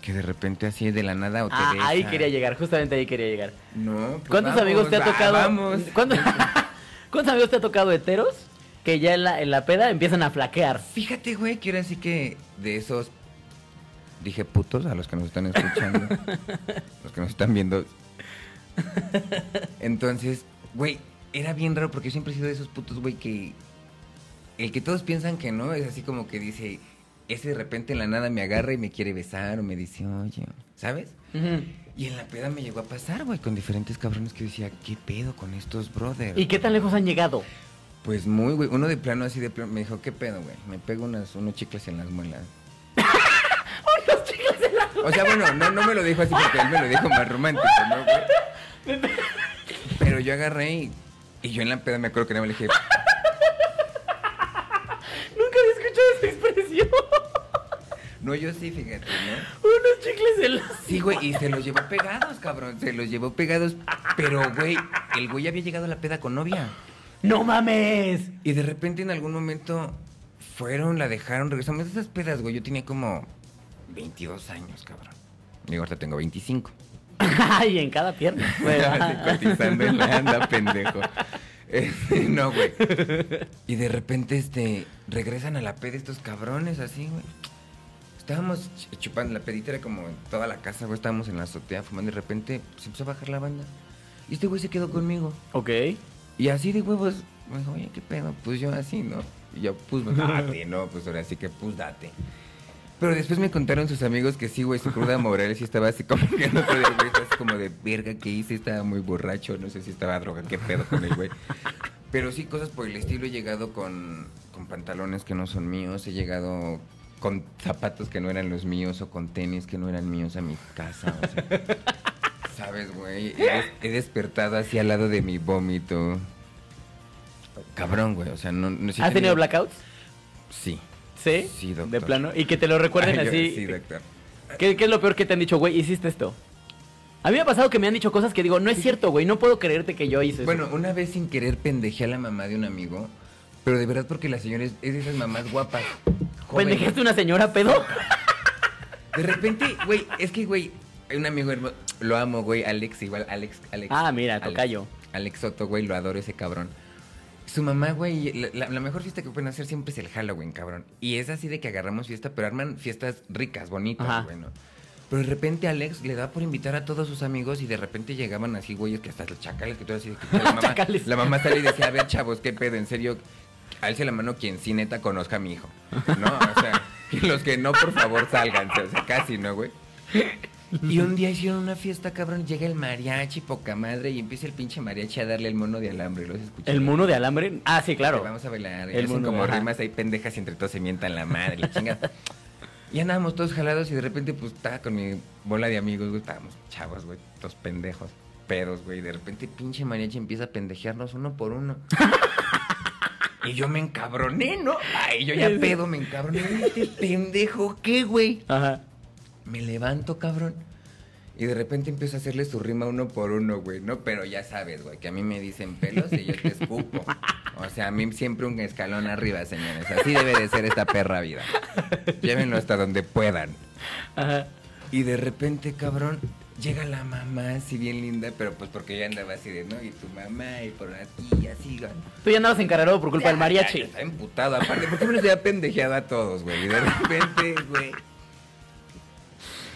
que de repente así de la nada o te Ah, ahí quería llegar, justamente ahí quería llegar. No, pues ¿Cuántos vamos, amigos te ha tocado? Vamos. ¿Cuántos, ¿Cuántos amigos te ha tocado heteros que ya en la, en la peda empiezan a flaquear? Fíjate, güey, que era así que de esos. Dije putos a los que nos están escuchando. los que nos están viendo. Entonces, güey, era bien raro porque yo siempre he sido de esos putos, güey, que. El que todos piensan que no, es así como que dice. Ese de repente en la nada me agarra y me quiere besar o me dice, oye, ¿sabes? Y en la peda me llegó a pasar, güey, con diferentes cabrones que yo decía, ¿qué pedo con estos brothers? ¿Y qué tan lejos han llegado? Pues muy, güey. Uno de plano así de plano me dijo, ¿qué pedo, güey? Me pego unas, unos chicles en las muelas. Los chicles de la... O sea, bueno, no, no me lo dijo así porque él me lo dijo más romántico, ¿no, güey? Pero yo agarré y, y yo en la peda me acuerdo que no me le dije, expresión. no, yo sí, fíjate, ¿no? Unos chicles la... Sí, güey, y se los llevó pegados, cabrón. Se los llevó pegados. Pero, güey, el güey había llegado a la peda con novia. ¡No mames! Y de repente en algún momento fueron, la dejaron, regresamos. Esas pedas, güey, yo tenía como 22 años, cabrón. Digo, ahorita tengo 25. Ay, en cada pierna. Cotizando en la anda, pendejo. Este, no, güey. Y de repente, este, regresan a la peda estos cabrones, así, güey. Estábamos ch- chupando, la pedita era como en toda la casa, güey. Estábamos en la azotea fumando y de repente se empezó a bajar la banda. Y este güey se quedó conmigo. Ok. Y así de huevos, me dijo, oye, ¿qué pedo? Pues yo así, ¿no? Y yo, pues date, ¿no? Pues ahora sí que, pues date. Pero después me contaron sus amigos que sí, güey, su cruda moral sí estaba así como que no podía, güey, estaba así como de verga que hice, estaba muy borracho, no sé si estaba droga, qué pedo con el güey. Pero sí, cosas por el estilo, he llegado con, con pantalones que no son míos, he llegado con zapatos que no eran los míos o con tenis que no eran míos a mi casa, o sea, ¿Sabes, güey? He, des- he despertado así al lado de mi vómito. Cabrón, güey, o sea, no... no he ¿Has tenido blackouts? Sí. Sí. Sí, doctor. De plano. Y que te lo recuerden Ay, yo- así. Sí, doctor. ¿Qué, qué es lo peor que te han dicho, güey? Hiciste esto. A mí me ha pasado que me han dicho cosas que digo, no es cierto, güey, no puedo creerte que yo hice eso. Bueno, una vez sin querer pendejé a la mamá de un amigo, pero de verdad porque la señora es, es de esas mamás guapas. jóvenes. ¿Pendejaste una señora pedo? De repente, güey, es que, güey, hay un amigo hermoso, lo amo, güey, Alex, igual, Alex, Alex. Ah, mira, Alex. tocayo. Alex Soto, güey, lo adoro ese cabrón. Su mamá, güey, la, mejor fiesta que pueden hacer siempre es el Halloween, cabrón. Y es así de que agarramos fiesta, pero arman fiestas ricas, bonitas, güey, ¿no? Pero de repente Alex le da por invitar a todos sus amigos y de repente llegaban así, güeyes, que hasta los chacales, que tú así que la mamá, la mamá sale y decía, a ver, chavos, qué pedo, en serio, alce la mano quien sí neta conozca a mi hijo, ¿no? O sea, y los que no, por favor, sálganse, o sea, casi, ¿no, güey? Y un día hicieron una fiesta, cabrón, llega el mariachi, poca madre, y empieza el pinche mariachi a darle el mono de alambre, ¿los escucharon? ¿El mono de alambre? Ah, sí, claro. Vamos a bailar. El hacen mono, como ajá. rimas ahí pendejas y entre todos se mientan la madre, la chingada. Y andábamos todos jalados y de repente pues estaba con mi bola de amigos, güey, estábamos chavos, güey, todos pendejos, pedos, güey. De repente pinche mariachi empieza a pendejearnos uno por uno. y yo me encabroné, ¿no? Ay, yo ya pedo me encabroné. Este pendejo, ¿qué, güey? Ajá. Me levanto, cabrón. Y de repente empiezo a hacerle su rima uno por uno, güey, ¿no? Pero ya sabes, güey, que a mí me dicen pelos y yo te escupo. O sea, a mí siempre un escalón arriba, señores. Así debe de ser esta perra vida. Llévenlo hasta donde puedan. Ajá. Y de repente, cabrón, llega la mamá así bien linda, pero pues porque ya andaba así de, ¿no? Y tu mamá y por aquí, así, güey. Tú ya andabas encargado por culpa del Ya, mariachi. ya, Estaba emputado. Aparte, ¿por qué me los había pendejeado a todos, güey? Y de repente, güey.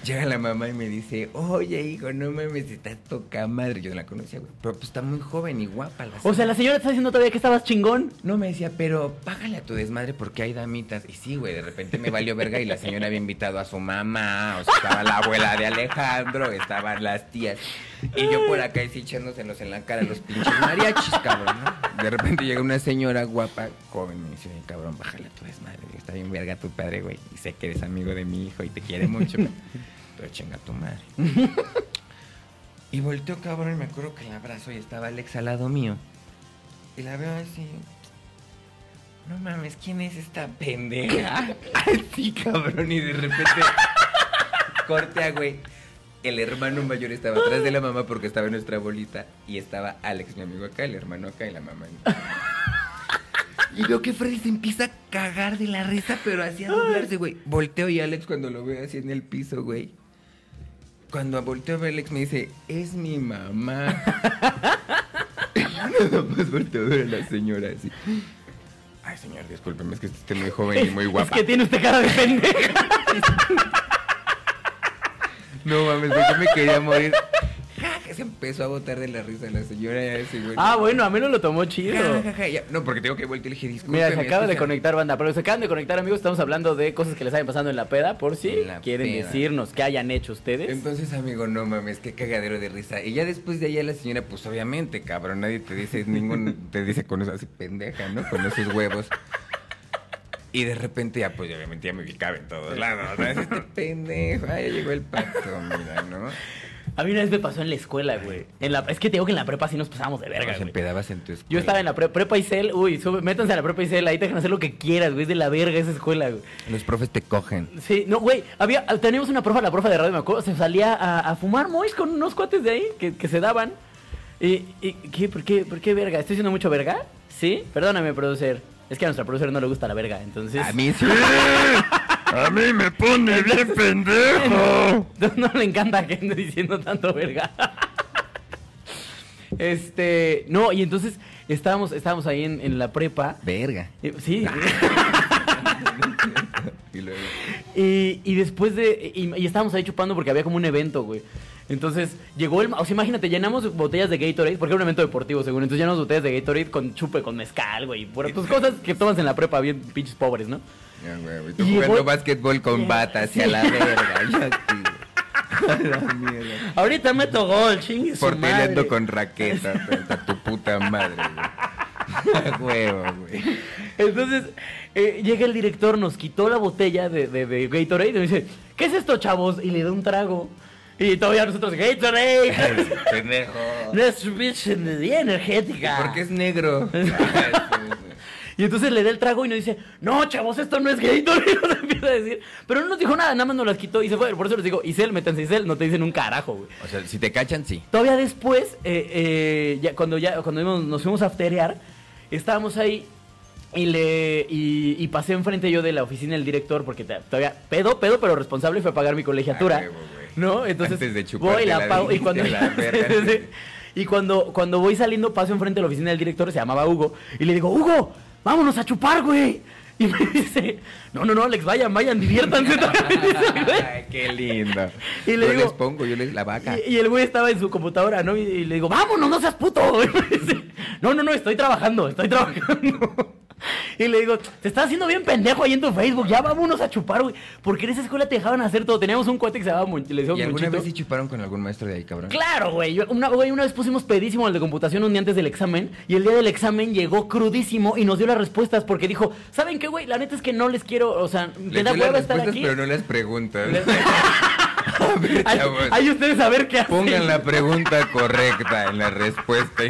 Llega la mamá y me dice, oye, hijo, no mames, estás toca madre. Yo no la conocía, güey. Pero pues está muy joven y guapa la O sea, la señora te está diciendo todavía que estabas chingón. No me decía, pero págale a tu desmadre porque hay damitas. Y sí, güey, de repente me valió verga y la señora había invitado a su mamá. O sea, estaba la abuela de Alejandro, estaban las tías. Y yo por acá así echándoselos en la cara los pinches mariachis, cabrón, ¿no? De repente llega una señora guapa, joven, y me dice, "Oye, cabrón, bájale a tu desmadre. Está bien verga tu padre, güey. Y sé que eres amigo de mi hijo y te quiere mucho. Pero chinga tu madre. Y volteó, cabrón, y me acuerdo que la abrazo y estaba Alex al lado mío. Y la veo así. No mames, ¿quién es esta pendeja? Así, cabrón, y de repente. corte a güey. El hermano mayor estaba atrás de la mamá porque estaba en nuestra bolita. Y estaba Alex, mi amigo acá, el hermano acá y la mamá. Y veo que Freddy se empieza a cagar de la risa, pero así a doblarse, güey. Volteo y Alex cuando lo veo así en el piso, güey. Cuando volteo a ver a Alex me dice, es mi mamá. Nada más volteo a ver a la señora así. Ay, señor, discúlpeme, es que usted es muy joven y muy guapa. Es que tiene usted cara de pendeja. No mames, yo me quería morir. Ja, se empezó a botar de la risa la señora así, güey. Ah, bueno, a menos lo tomó chido. Ja, ja, ja, ya. No, porque tengo que voltear y le dije. Mira, se acaba de escucha". conectar banda, pero se acaban de conectar amigos, estamos hablando de cosas que les vayan pasando en la peda, por si la quieren peda. decirnos qué hayan hecho ustedes. Entonces, amigo, no mames, qué cagadero de risa. Y ya después de allá la señora, pues obviamente, cabrón, nadie te dice, ningún te dice con eso así pendeja, ¿no? Con esos huevos. Y de repente ya, pues obviamente ya me ubicaba en todos lados. este pendejo, ah, ya llegó el pato, mira, ¿no? A mí una vez me pasó en la escuela, güey. En la, es que te digo que en la prepa sí nos pasábamos de verga, güey. empedabas en tu escuela. Yo estaba en la pre- prepa Isel, uy, sube, métanse a la prepa Isel, ahí te dejan hacer lo que quieras, güey, es de la verga esa escuela, güey. Los profes te cogen. Sí, no, güey, había, teníamos una profa, la profa de radio, me acuerdo, se salía a, a fumar mois con unos cuates de ahí que, que se daban. Y, y ¿qué, por, qué, ¿Por qué verga? ¿Estoy diciendo mucho verga? ¿Sí? Perdóname, producer. Es que a nuestra producer no le gusta la verga, entonces... A mí sí. A mí me pone bien pendejo. No, no le encanta que ande diciendo tanto verga. Este, no, y entonces estábamos, estábamos ahí en, en la prepa. Verga. Eh, Sí. Y luego. Y, y después de. Y, y estábamos ahí chupando porque había como un evento, güey. Entonces llegó el. O sea, imagínate, llenamos botellas de Gatorade, porque era un evento deportivo, según. Entonces llenamos botellas de Gatorade con chupe, con mezcal, güey. Por, pues cosas que tomas en la prepa, bien pinches pobres, ¿no? Ya, güey, tú Y jugando básquetbol con Ya, bata hacia sí. la verga. La mierda. Ahorita meto gol, chingue madre. con raqueta, hasta tu puta madre, güey. Huevo, güey. Entonces, eh, llega el director, nos quitó la botella de, de, de Gatorade y me dice, ¿qué es esto, chavos? Y le da un trago. Y todavía nosotros, Gatorade. Pendejo. Nuestra pinche energía energética. Porque es negro. Y entonces le da el trago y nos dice, no, chavos, esto no es Gatorade. Nos empieza a decir. Pero no nos dijo nada, nada más nos las quitó y se fue. Por eso les digo, Isel, métanse Isel, no te dicen un carajo, güey. O sea, si te cachan, sí. Todavía después, eh, eh, ya, cuando ya cuando nos fuimos a afterear, estábamos ahí y le y, y pasé enfrente yo de la oficina del director porque todavía pedo, pedo, pero responsable fue pagar mi colegiatura. Ah. ¿No? Entonces Antes de voy la la pago y cuando la y cuando cuando voy saliendo paso enfrente de la oficina del director, se llamaba Hugo, y le digo, "Hugo, vámonos a chupar, güey." Y me dice, "No, no, no, Alex, vayan, vayan, diviértanse." Ay, qué lindo. Y le yo digo- les pongo, yo les la vaca. Y, y el güey estaba en su computadora, ¿no? Y, y le digo, vámonos, no seas puto. Y me dice, no, no, no, estoy trabajando, estoy trabajando. Y le digo, te estás haciendo bien pendejo ahí en tu Facebook, ya vámonos a chupar, güey. Porque en esa escuela te dejaban hacer todo. Teníamos un cuate que se llamaba Mon- le ¿Y alguna Monchito. vez sí chuparon con algún maestro de ahí, cabrón? Claro, güey. Yo- Una, güey, una vez pusimos pedísimo al de computación un día antes del examen y el día del examen llegó crudísimo y nos dio las respuestas porque dijo, ¿saben qué, güey? La neta es que no les quiero, o sea, me da hueva estar aquí. pero no las preguntas. Les- A ver, Hay, ustedes a ver qué hacen. Pongan la pregunta correcta en la respuesta.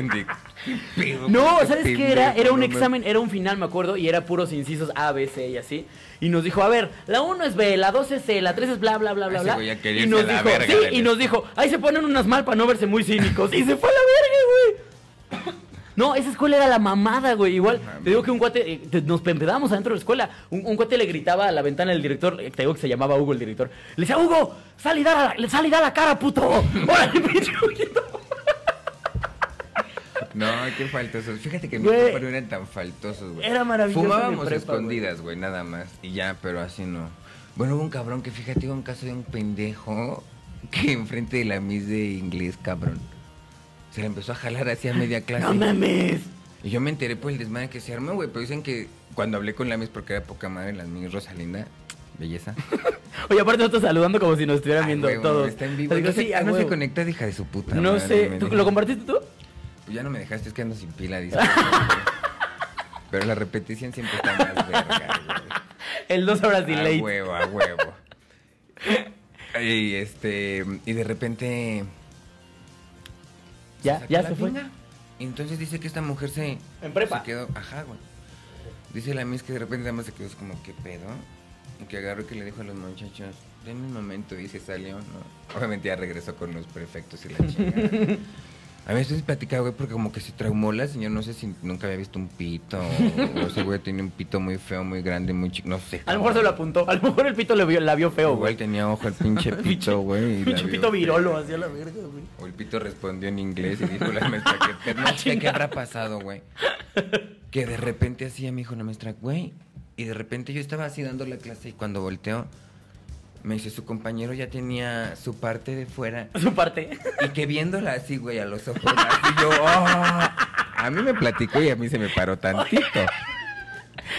No, ¿sabes qué era? Era un examen, era un final, me acuerdo, y era puros incisos A, B, C y así. Y nos dijo, a ver, la 1 es B, la 2 es C, la 3 es bla, bla, bla, bla, Ese bla. quería Y nos dijo, sí, y nos dijo, ahí se ponen unas mal para no verse muy cínicos. Y se fue a la verga, güey. No, esa escuela era la mamada, güey. Igual, te digo que un cuate, eh, te- nos empedamos adentro de la escuela. Un, un cuate le gritaba a la ventana del director, eh, te digo que se llamaba Hugo el director. Le decía, Hugo, sal y da la, sal y da la cara, puto. Órale, pinche Huguito. No, qué faltosos. Fíjate que mis Güey. papás no eran tan faltosos, güey. Era maravilloso Fumábamos prepa, escondidas, güey, nada más. Y ya, pero así no. Bueno, hubo un cabrón que, fíjate, hubo un caso de un pendejo que enfrente de la Miss de inglés, cabrón. Se le empezó a jalar hacia media clase. No mames. Y yo me enteré por el desmadre que se armó, güey. Pero dicen que cuando hablé con la Miss, porque era poca madre, la Miss Rosalinda, belleza. Oye, aparte nosotros saludando como si nos estuvieran Ay, viendo huevo, todos. Está en vivo. No sé, sí, a no se conecta, hija de su puta No madre, sé, ¿tú lo compartiste tú? Pues ya no me dejaste, es que ando sin pila, dice. Pero la repetición siempre está más verga, güey. El dos horas A delay. huevo, a huevo. Y este, y de repente. Ya, sacó ya la se fue. entonces dice que esta mujer se. En prepa. Se quedó, ajá, güey. Dice la Miss que de repente nada más se quedó como, ¿qué pedo? Y que agarró y que le dijo a los muchachos, denme un momento y se salió, ¿no? Obviamente ya regresó con los prefectos y la chingada. A mí esto es platicado, güey, porque como que se traumó la señora, no sé si nunca había visto un pito, o, ese güey tiene un pito muy feo, muy grande, muy chico, no sé. A lo mejor se lo apuntó. A lo mejor el pito le vio- la vio feo, Igual güey. tenía ojo el pinche pito, güey. Pinche pito feo. virolo hacia la verga, güey. O el pito respondió en inglés y dijo la maestra que no sé qué habrá pasado, güey. Que de repente así me dijo la maestra, güey. Y de repente yo estaba así dando la clase y cuando volteó, me dice, su compañero ya tenía su parte de fuera. Su parte. Y que viéndola así, güey, a los ojos, así yo, "Oh". A mí me platicó y a mí se me paró tantito.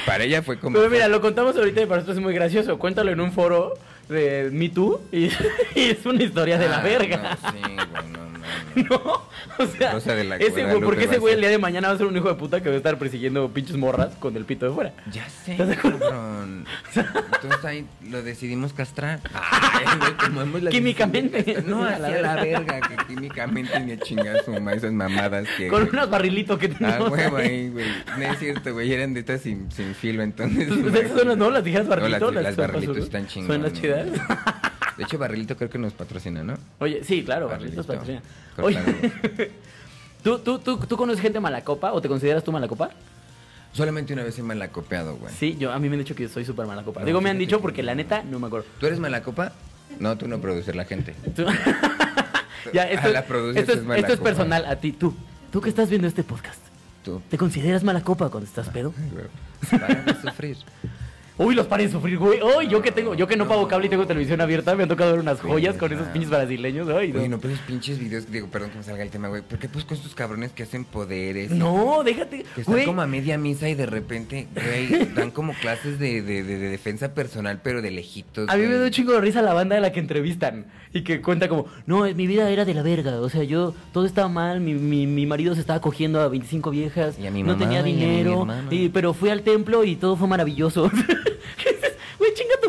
Para ella fue como... Pero mira, lo contamos ahorita y para nosotros es muy gracioso. Cuéntalo en un foro de Me Too y, y es una historia de la Ah, verga. No, sí, güey, no, no, no. No, o sea, Rosa de la ese güey, porque ese güey el día de mañana va a ser un hijo de puta que va a estar persiguiendo pinches morras con el pito de fuera. Ya sé, ¿Estás de acuerdo? cabrón. Entonces ahí lo decidimos castrar. Ay, güey, tomamos la Químicamente. No, A la la verga. que químicamente ni a chingar su madre, esas mamadas que... Con unos barrilitos que Ah, tenemos. huevo ahí. güey. No es cierto, güey. Eran de estas sin, sin filo, entonces. Pues esas son las, ¿no? Las tijeras No, barrilitos. las, las son- barrilitos están Son las chidas. De hecho, Barrilito creo que nos patrocina, ¿no? Oye, sí, claro, Barrilito. patrocina. Oye. ¿tú, tú, tú, ¿tú conoces gente mala copa o te consideras tú mala copa? Solamente una vez he malacopeado, güey. Sí, yo, a mí me han dicho que yo soy súper mala copa. No, Digo, me han dicho que- porque la neta no me acuerdo. ¿Tú eres malacopa? No, tú no produces la gente. Tú- ya, esto, Ah, la produces, esto, es, es esto es personal a ti. Tú, tú que estás viendo este podcast, Tú. ¿te consideras mala copa cuando estás pedo? Para de sufrir. Uy, los paren sufrir, güey. Uy, yo que tengo, yo que no pago cable y tengo televisión abierta, me han tocado ver unas joyas con esos pinches brasileños. Ay, no. no, pero esos pinches videos, digo, perdón que me salga el tema, güey. ¿Por qué pues con estos cabrones que hacen poderes? No, déjate, Que están güey. como a media misa y de repente, güey, dan como clases de, de, de- de defensa personal, pero de lejitos. A mí me da un chingo de risa la banda de la que entrevistan y que cuenta como, no, mi vida era de la verga, o sea, yo, todo estaba mal, mi, mi, mi marido se estaba cogiendo a 25 viejas, Y a mi no tenía dinero, y- pero fui al templo y todo fue maravilloso.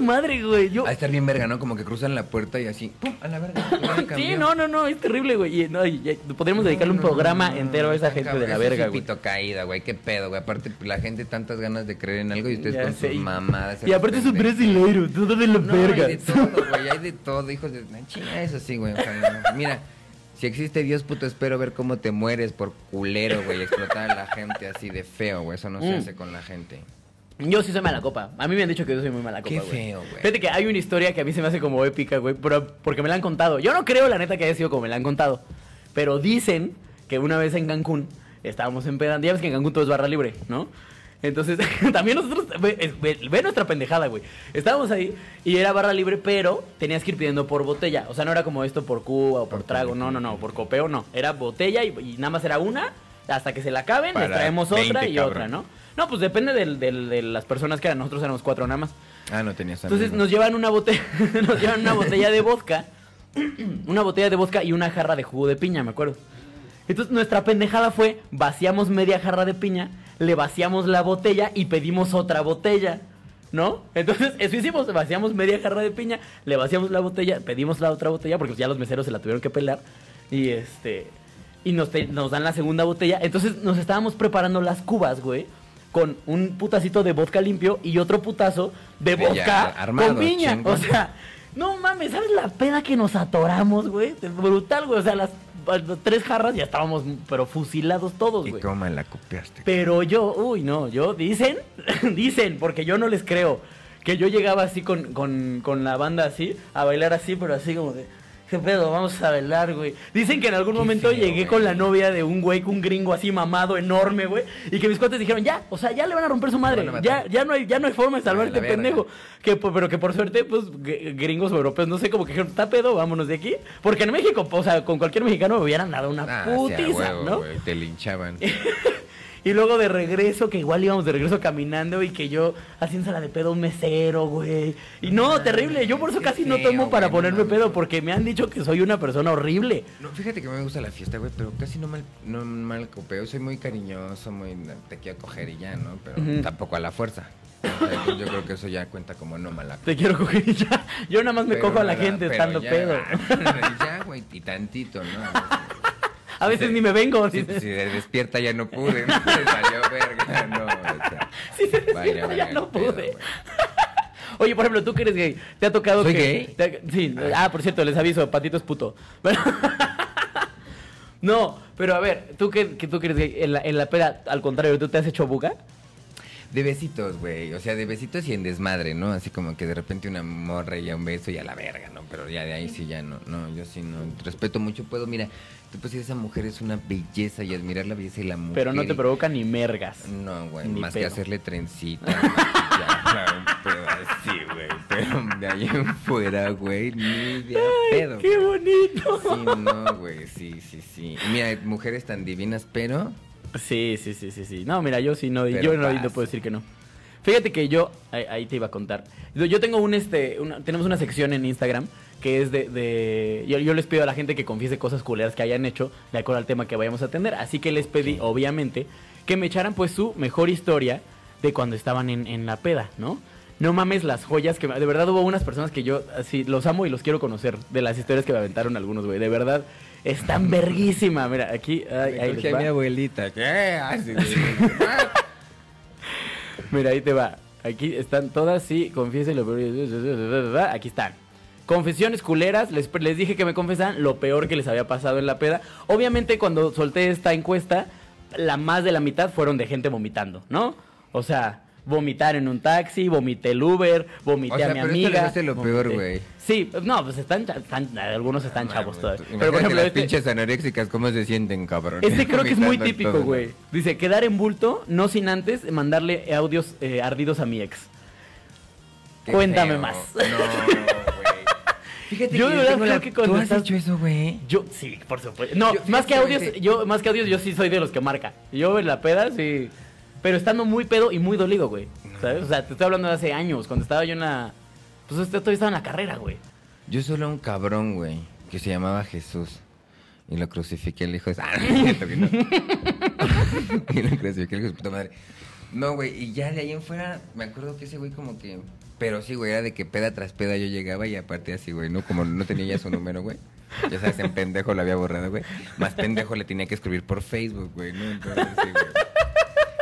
Madre, güey. Yo, A estar bien verga, ¿no? Como que cruzan la puerta y así, ¡pum! A la verga. sí, no, no, no, es terrible, güey. Y, no, y podríamos dedicarle un programa entero a esa gente de la verga, güey. pito caída, güey. Qué pedo, güey. Aparte, la gente tantas ganas de creer en algo y ustedes Ya con sé, sus y- mamadas. Y aparte es un pendejos. brasileiro, todo de la No, verga. hay de todo, güey. Hay de todo, hijos de... la Chinga, eso sí, güey. Mira, si existe Dios, puto, espero ver cómo te mueres por culero, güey. Explotar a la gente así de feo, güey. Eso no se Mm. hace con la gente. Yo sí soy mala copa. A mí me han dicho que yo soy muy mala copa, Qué feo, güey. Fíjate que hay una historia que a mí se me hace como épica, güey, pero- porque me la han contado. Yo no creo, la neta, que haya sido como me la han contado. Pero dicen que una vez en Cancún estábamos en pedante. Ya ves que en Cancún todo es barra libre, ¿no? Entonces, también nosotros, ve, es- ve- ve nuestra pendejada, güey. Estábamos ahí y era barra libre, pero tenías que ir pidiendo por botella. O sea, no era como esto por cuba o por Por trago, no, no, no, por copeo, no. Era botella y, y nada más era una, hasta que se la acaben, les traemos 20, otra y cabrón. otra, ¿no? No, pues depende del- del- de las personas que eran. Nosotros éramos cuatro nada más. Ah, no tenías Entonces nos llevan una botella, nos llevan una botella de vodka, una botella de vodka y una jarra de jugo de piña, me acuerdo. Entonces nuestra pendejada fue, vaciamos media jarra de piña, le vaciamos la botella y pedimos otra botella, ¿no? Entonces eso hicimos, vaciamos media jarra de piña, le vaciamos la botella, pedimos la otra botella porque ya los meseros se la tuvieron que pelar y este y nos, te- nos dan la segunda botella. Entonces nos estábamos preparando las cubas, güey. Con un putacito de vodka limpio y otro putazo de Ya, vodka armado, con piña. chingón. O sea, no mames, ¿sabes la pena que nos atoramos, güey? Es Brutal, güey. O sea, las, tres jarras ya estábamos, pero fusilados todos, ¿Y güey. cómo la copiaste? Pero yo, uy, no, yo, dicen, dicen, porque yo no les creo, que yo llegaba así con, con, con la banda así, a bailar así, pero así como de, ¿qué pedo? Vamos a bailar, güey. Dicen que en algún Qué momento feo, llegué güey. con la novia de un güey, un gringo así mamado, enorme, güey, y que mis cuates dijeron, ya, o sea, ya le van a romper su madre, ya, ya no hay, ya no hay forma de salvar A la verga. pendejo. Que, pero que por suerte, pues, gringos europeos, no sé, como que dijeron, está pedo, vámonos de aquí. Porque en México, o sea, con cualquier mexicano me hubieran dado una Ah, putiza, huevo, ¿no? güey, Te linchaban. Y luego de regreso, que igual íbamos de regreso caminando y que yo haciéndosela de pedo un mesero, güey. Y no, terrible. Yo por eso casi no tomo para güey, ponerme pedo porque me han dicho que soy una persona horrible. No, fíjate que me gusta la fiesta, güey, pero casi no mal, no mal copeo. Soy muy cariñoso, muy te quiero coger y ya, ¿no? Pero tampoco a la fuerza. O sea, yo, creo que eso ya cuenta como no mala Te quiero coger y ya. Yo nada más me Pero cojo a la nada, gente estando ya, pedo. ya, güey, y tantito, ¿no? A veces Sí. ni me vengo. Si, si de despierta ya no pude, ¿no? Salió verga, no, o sea, si se despierta, vaya, ya vaya, no pude. Oye, por ejemplo, tú que eres gay, ¿te ha tocado ¿Soy que... gay? te sí. Ah, por cierto, les aviso, Patito es puto. No, pero a ver, tú que, que tú que eres gay, en la, en la peda, al contrario, ¿tú te has hecho buga? De besitos, güey. O sea, de besitos y en desmadre, ¿no? Así como que de repente una morra y un beso y a la verga, ¿no? Pero ya de ahí sí ya no. No, yo sí no. Respeto mucho. Puedo, mira, puedo decir, esa mujer es una belleza y admirar la belleza y la mujer. Pero no te provoca ni mergas. No, güey. Más que hacerle trencita. ya, pedo así, güey. Pero de ahí en fuera, güey, ni de a pedo. ¡Qué güey. bonito! Sí, no, güey. Sí, sí, sí. Mira, mujeres tan divinas, pero. Sí, sí, sí, sí, sí. No, mira, yo sí no, Pero yo no, no puedo decir que no. Fíjate que yo, ahí, ahí te iba a contar. Yo yo tengo un este, una- tenemos una sección en Instagram que es de, de yo, yo les pido a la gente que confiese cosas culeras que hayan hecho de acuerdo al tema que vayamos a atender. Así que les pedí, obviamente, que me echaran pues su mejor historia de cuando estaban en, en la peda, ¿no? No mames las joyas que me- de verdad hubo unas personas que yo así los amo y los quiero conocer de las historias que me aventaron algunos, güey. De verdad están verguísima. Mira, aquí ay, ahí les a mi abuelita. ¿Qué? Mira, ahí te va. Aquí están todas, sí, confiesen lo peor. Aquí están. Confesiones culeras, les, les dije que me confesan lo peor que les había pasado en la peda. Obviamente cuando solté esta encuesta, la más de la mitad fueron de gente vomitando, ¿no? O sea, vomitar en un taxi, vomité el Uber, vomité O sea, a mi pero amiga. hace lo peor, güey. Sí, no, pues están, están- algunos están chavos todavía. Pero por ejemplo, las este, pinches anoréxicas, ¿cómo se sienten, cabrón? este creo que es muy típico, güey. Dice, quedar en bulto, no sin antes mandarle audios eh, ardidos a mi ex. Qué Cuéntame feo. más. No. Fíjate Yo de verdad creo la- que cuando ¿Tú has estás- hecho eso, güey? Yo, sí, por supuesto. No, Yo- más que audios, yo, más que audios, yo sí soy de los que marca. Yo en la peda, sí. Pero estando muy pedo y muy dolido, güey. ¿Sabes? O sea, te estoy hablando de hace años, cuando estaba yo en la. Pues usted todavía estaba en la carrera, güey. Yo solo a un cabrón, güey, que se llamaba Jesús. Y lo crucifiqué el hijo de... Ah, no, no. y lo crucifiqué el hijo de puta madre. No, güey, y ya de ahí en fuera, me acuerdo que ese güey como que... Pero sí, güey, era de que peda tras peda yo llegaba y aparte así, güey, ¿no? Como no tenía ya su número, güey. Ya sabes, en pendejo lo había borrado, güey. Más pendejo le tenía que escribir por Facebook, güey, ¿no? Entonces, sí, güey.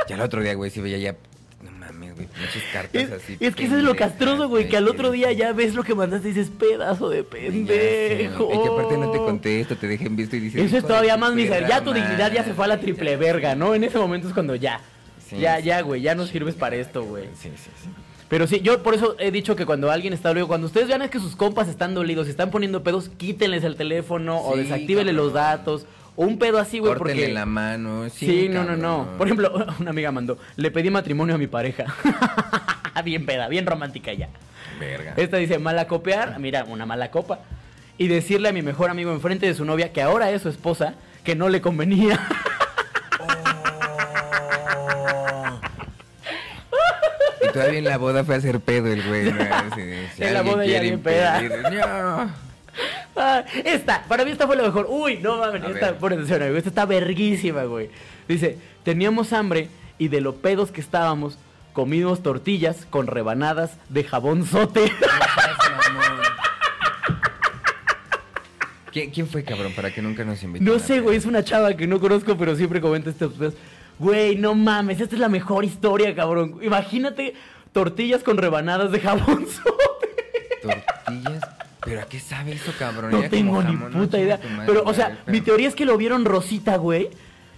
Ya el otro día, güey, sí veía ya... No mames, güey, muchas cartas Es, así. es que eso es lo castroso, güey, que al otro día ya ves lo que mandaste y dices, pedazo de pendejo. Y que aparte no te contesto, te dejen visto y dices. Eso es "Hijo todavía más miserable. Ya tu dignidad ya se fue a la triple verga, sé". ¿no? En ese momento es cuando ya. Sí, ya, ya, güey, ya no sirves para esto, güey. Sí, sí, sí. Pero sí, yo por eso he dicho que cuando alguien está dolido, cuando ustedes vean que sus compas están dolidos están poniendo pedos, quítenles el teléfono o desactívenle cabrón. los datos. O un pedo así, güey, Córtenle porque... la mano. Sí, Sí, no, no, no. Por ejemplo, una amiga mandó, le pedí matrimonio a mi pareja. bien peda, bien romántica ya. Verga. Esta dice, mala copear, mira, una mala copa. Y decirle a mi mejor amigo enfrente de su novia, que ahora es su esposa, que no le convenía. Y todavía en la boda fue a hacer pedo el güey. En la boda ya bien peda. No. Ah, esta, para mí esta fue lo mejor. Uy, no mames, A esta, ver. pon atención, amigo, esta está verguísima, güey. Dice, teníamos hambre y de lo pedos que estábamos, comimos tortillas con rebanadas de jabón sote. ¿Quién, quién fue, cabrón, para que nunca nos invitó? No la sé, güey, es una chava que no conozco, pero siempre comenta estos pedos. Güey, no mames, esta es la mejor historia, cabrón. Imagínate tortillas con rebanadas de jabón sote. Tortillas. ¿Pero a qué sabe eso, cabrón? No tengo ni jamón, puta idea. madre, Pero, o güey, sea, pero- mi teoría es que lo vieron rosita, güey.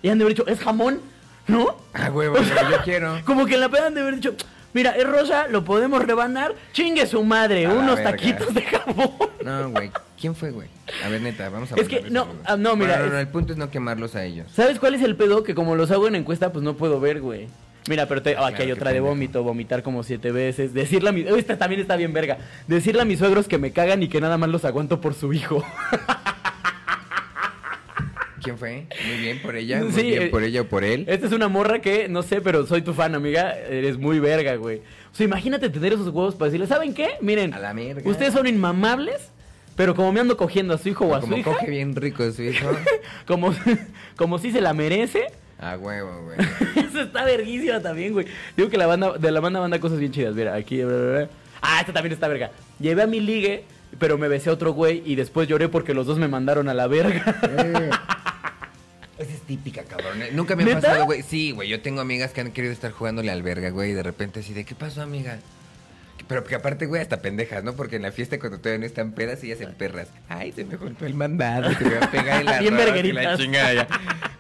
Y han de haber dicho, es jamón, ¿no? Ah, huevo, pero yo quiero. Como que en la peda han de haber dicho, mira, es rosa, lo podemos rebanar, chingue su madre, A unos verga. taquitos de jamón. No, güey. ¿Quién fue, güey? A ver, neta, vamos a Es que, no, ah, no, mira, Bueno, es- no, el punto es no quemarlos a ellos. ¿Sabes cuál es el pedo? Que como los hago en encuesta, pues no puedo ver, güey. Mira, pero te- Ah, aquí claro, hay otra de vómito, vomitar como siete veces. Decirle a mi... Esta también está bien verga. Decirle a mis suegros que me cagan y que nada más los aguanto por su hijo. ¿Quién fue? Muy bien por ella, muy Sí, bien eh, por ella o por él. Esta es una morra que, no sé, pero soy tu fan, amiga. Eres muy verga, güey. O sea, imagínate tener esos huevos para decirle, ¿saben qué? Miren, A la mierda. ustedes son inmamables, pero como me ando cogiendo a su hijo o a su Como hija, coge bien rico su hijo. como, como si se la merece, A huevo, güey. Eso está verguísima también, güey. Digo que la banda, de la banda manda cosas bien chidas. Mira, aquí. bla, bla, bla. Ah, esta también está verga. Llevé a mi ligue, pero me besé a otro güey y después lloré porque los dos me mandaron a la verga. Esa es típica, cabrón. ¿eh? Nunca me ha ¿Neta? pasado, güey. Sí, güey. Yo tengo amigas que han querido estar jugándole al verga, güey. Y de repente así de, ¿qué pasó, amiga? Pero que aparte, güey, hasta pendejas, ¿no? Porque en la fiesta cuando todavía no están pedas, ellas en perras. Ay, se me juntó el mandado, te voy a pegar en la Bien y la chingada ya.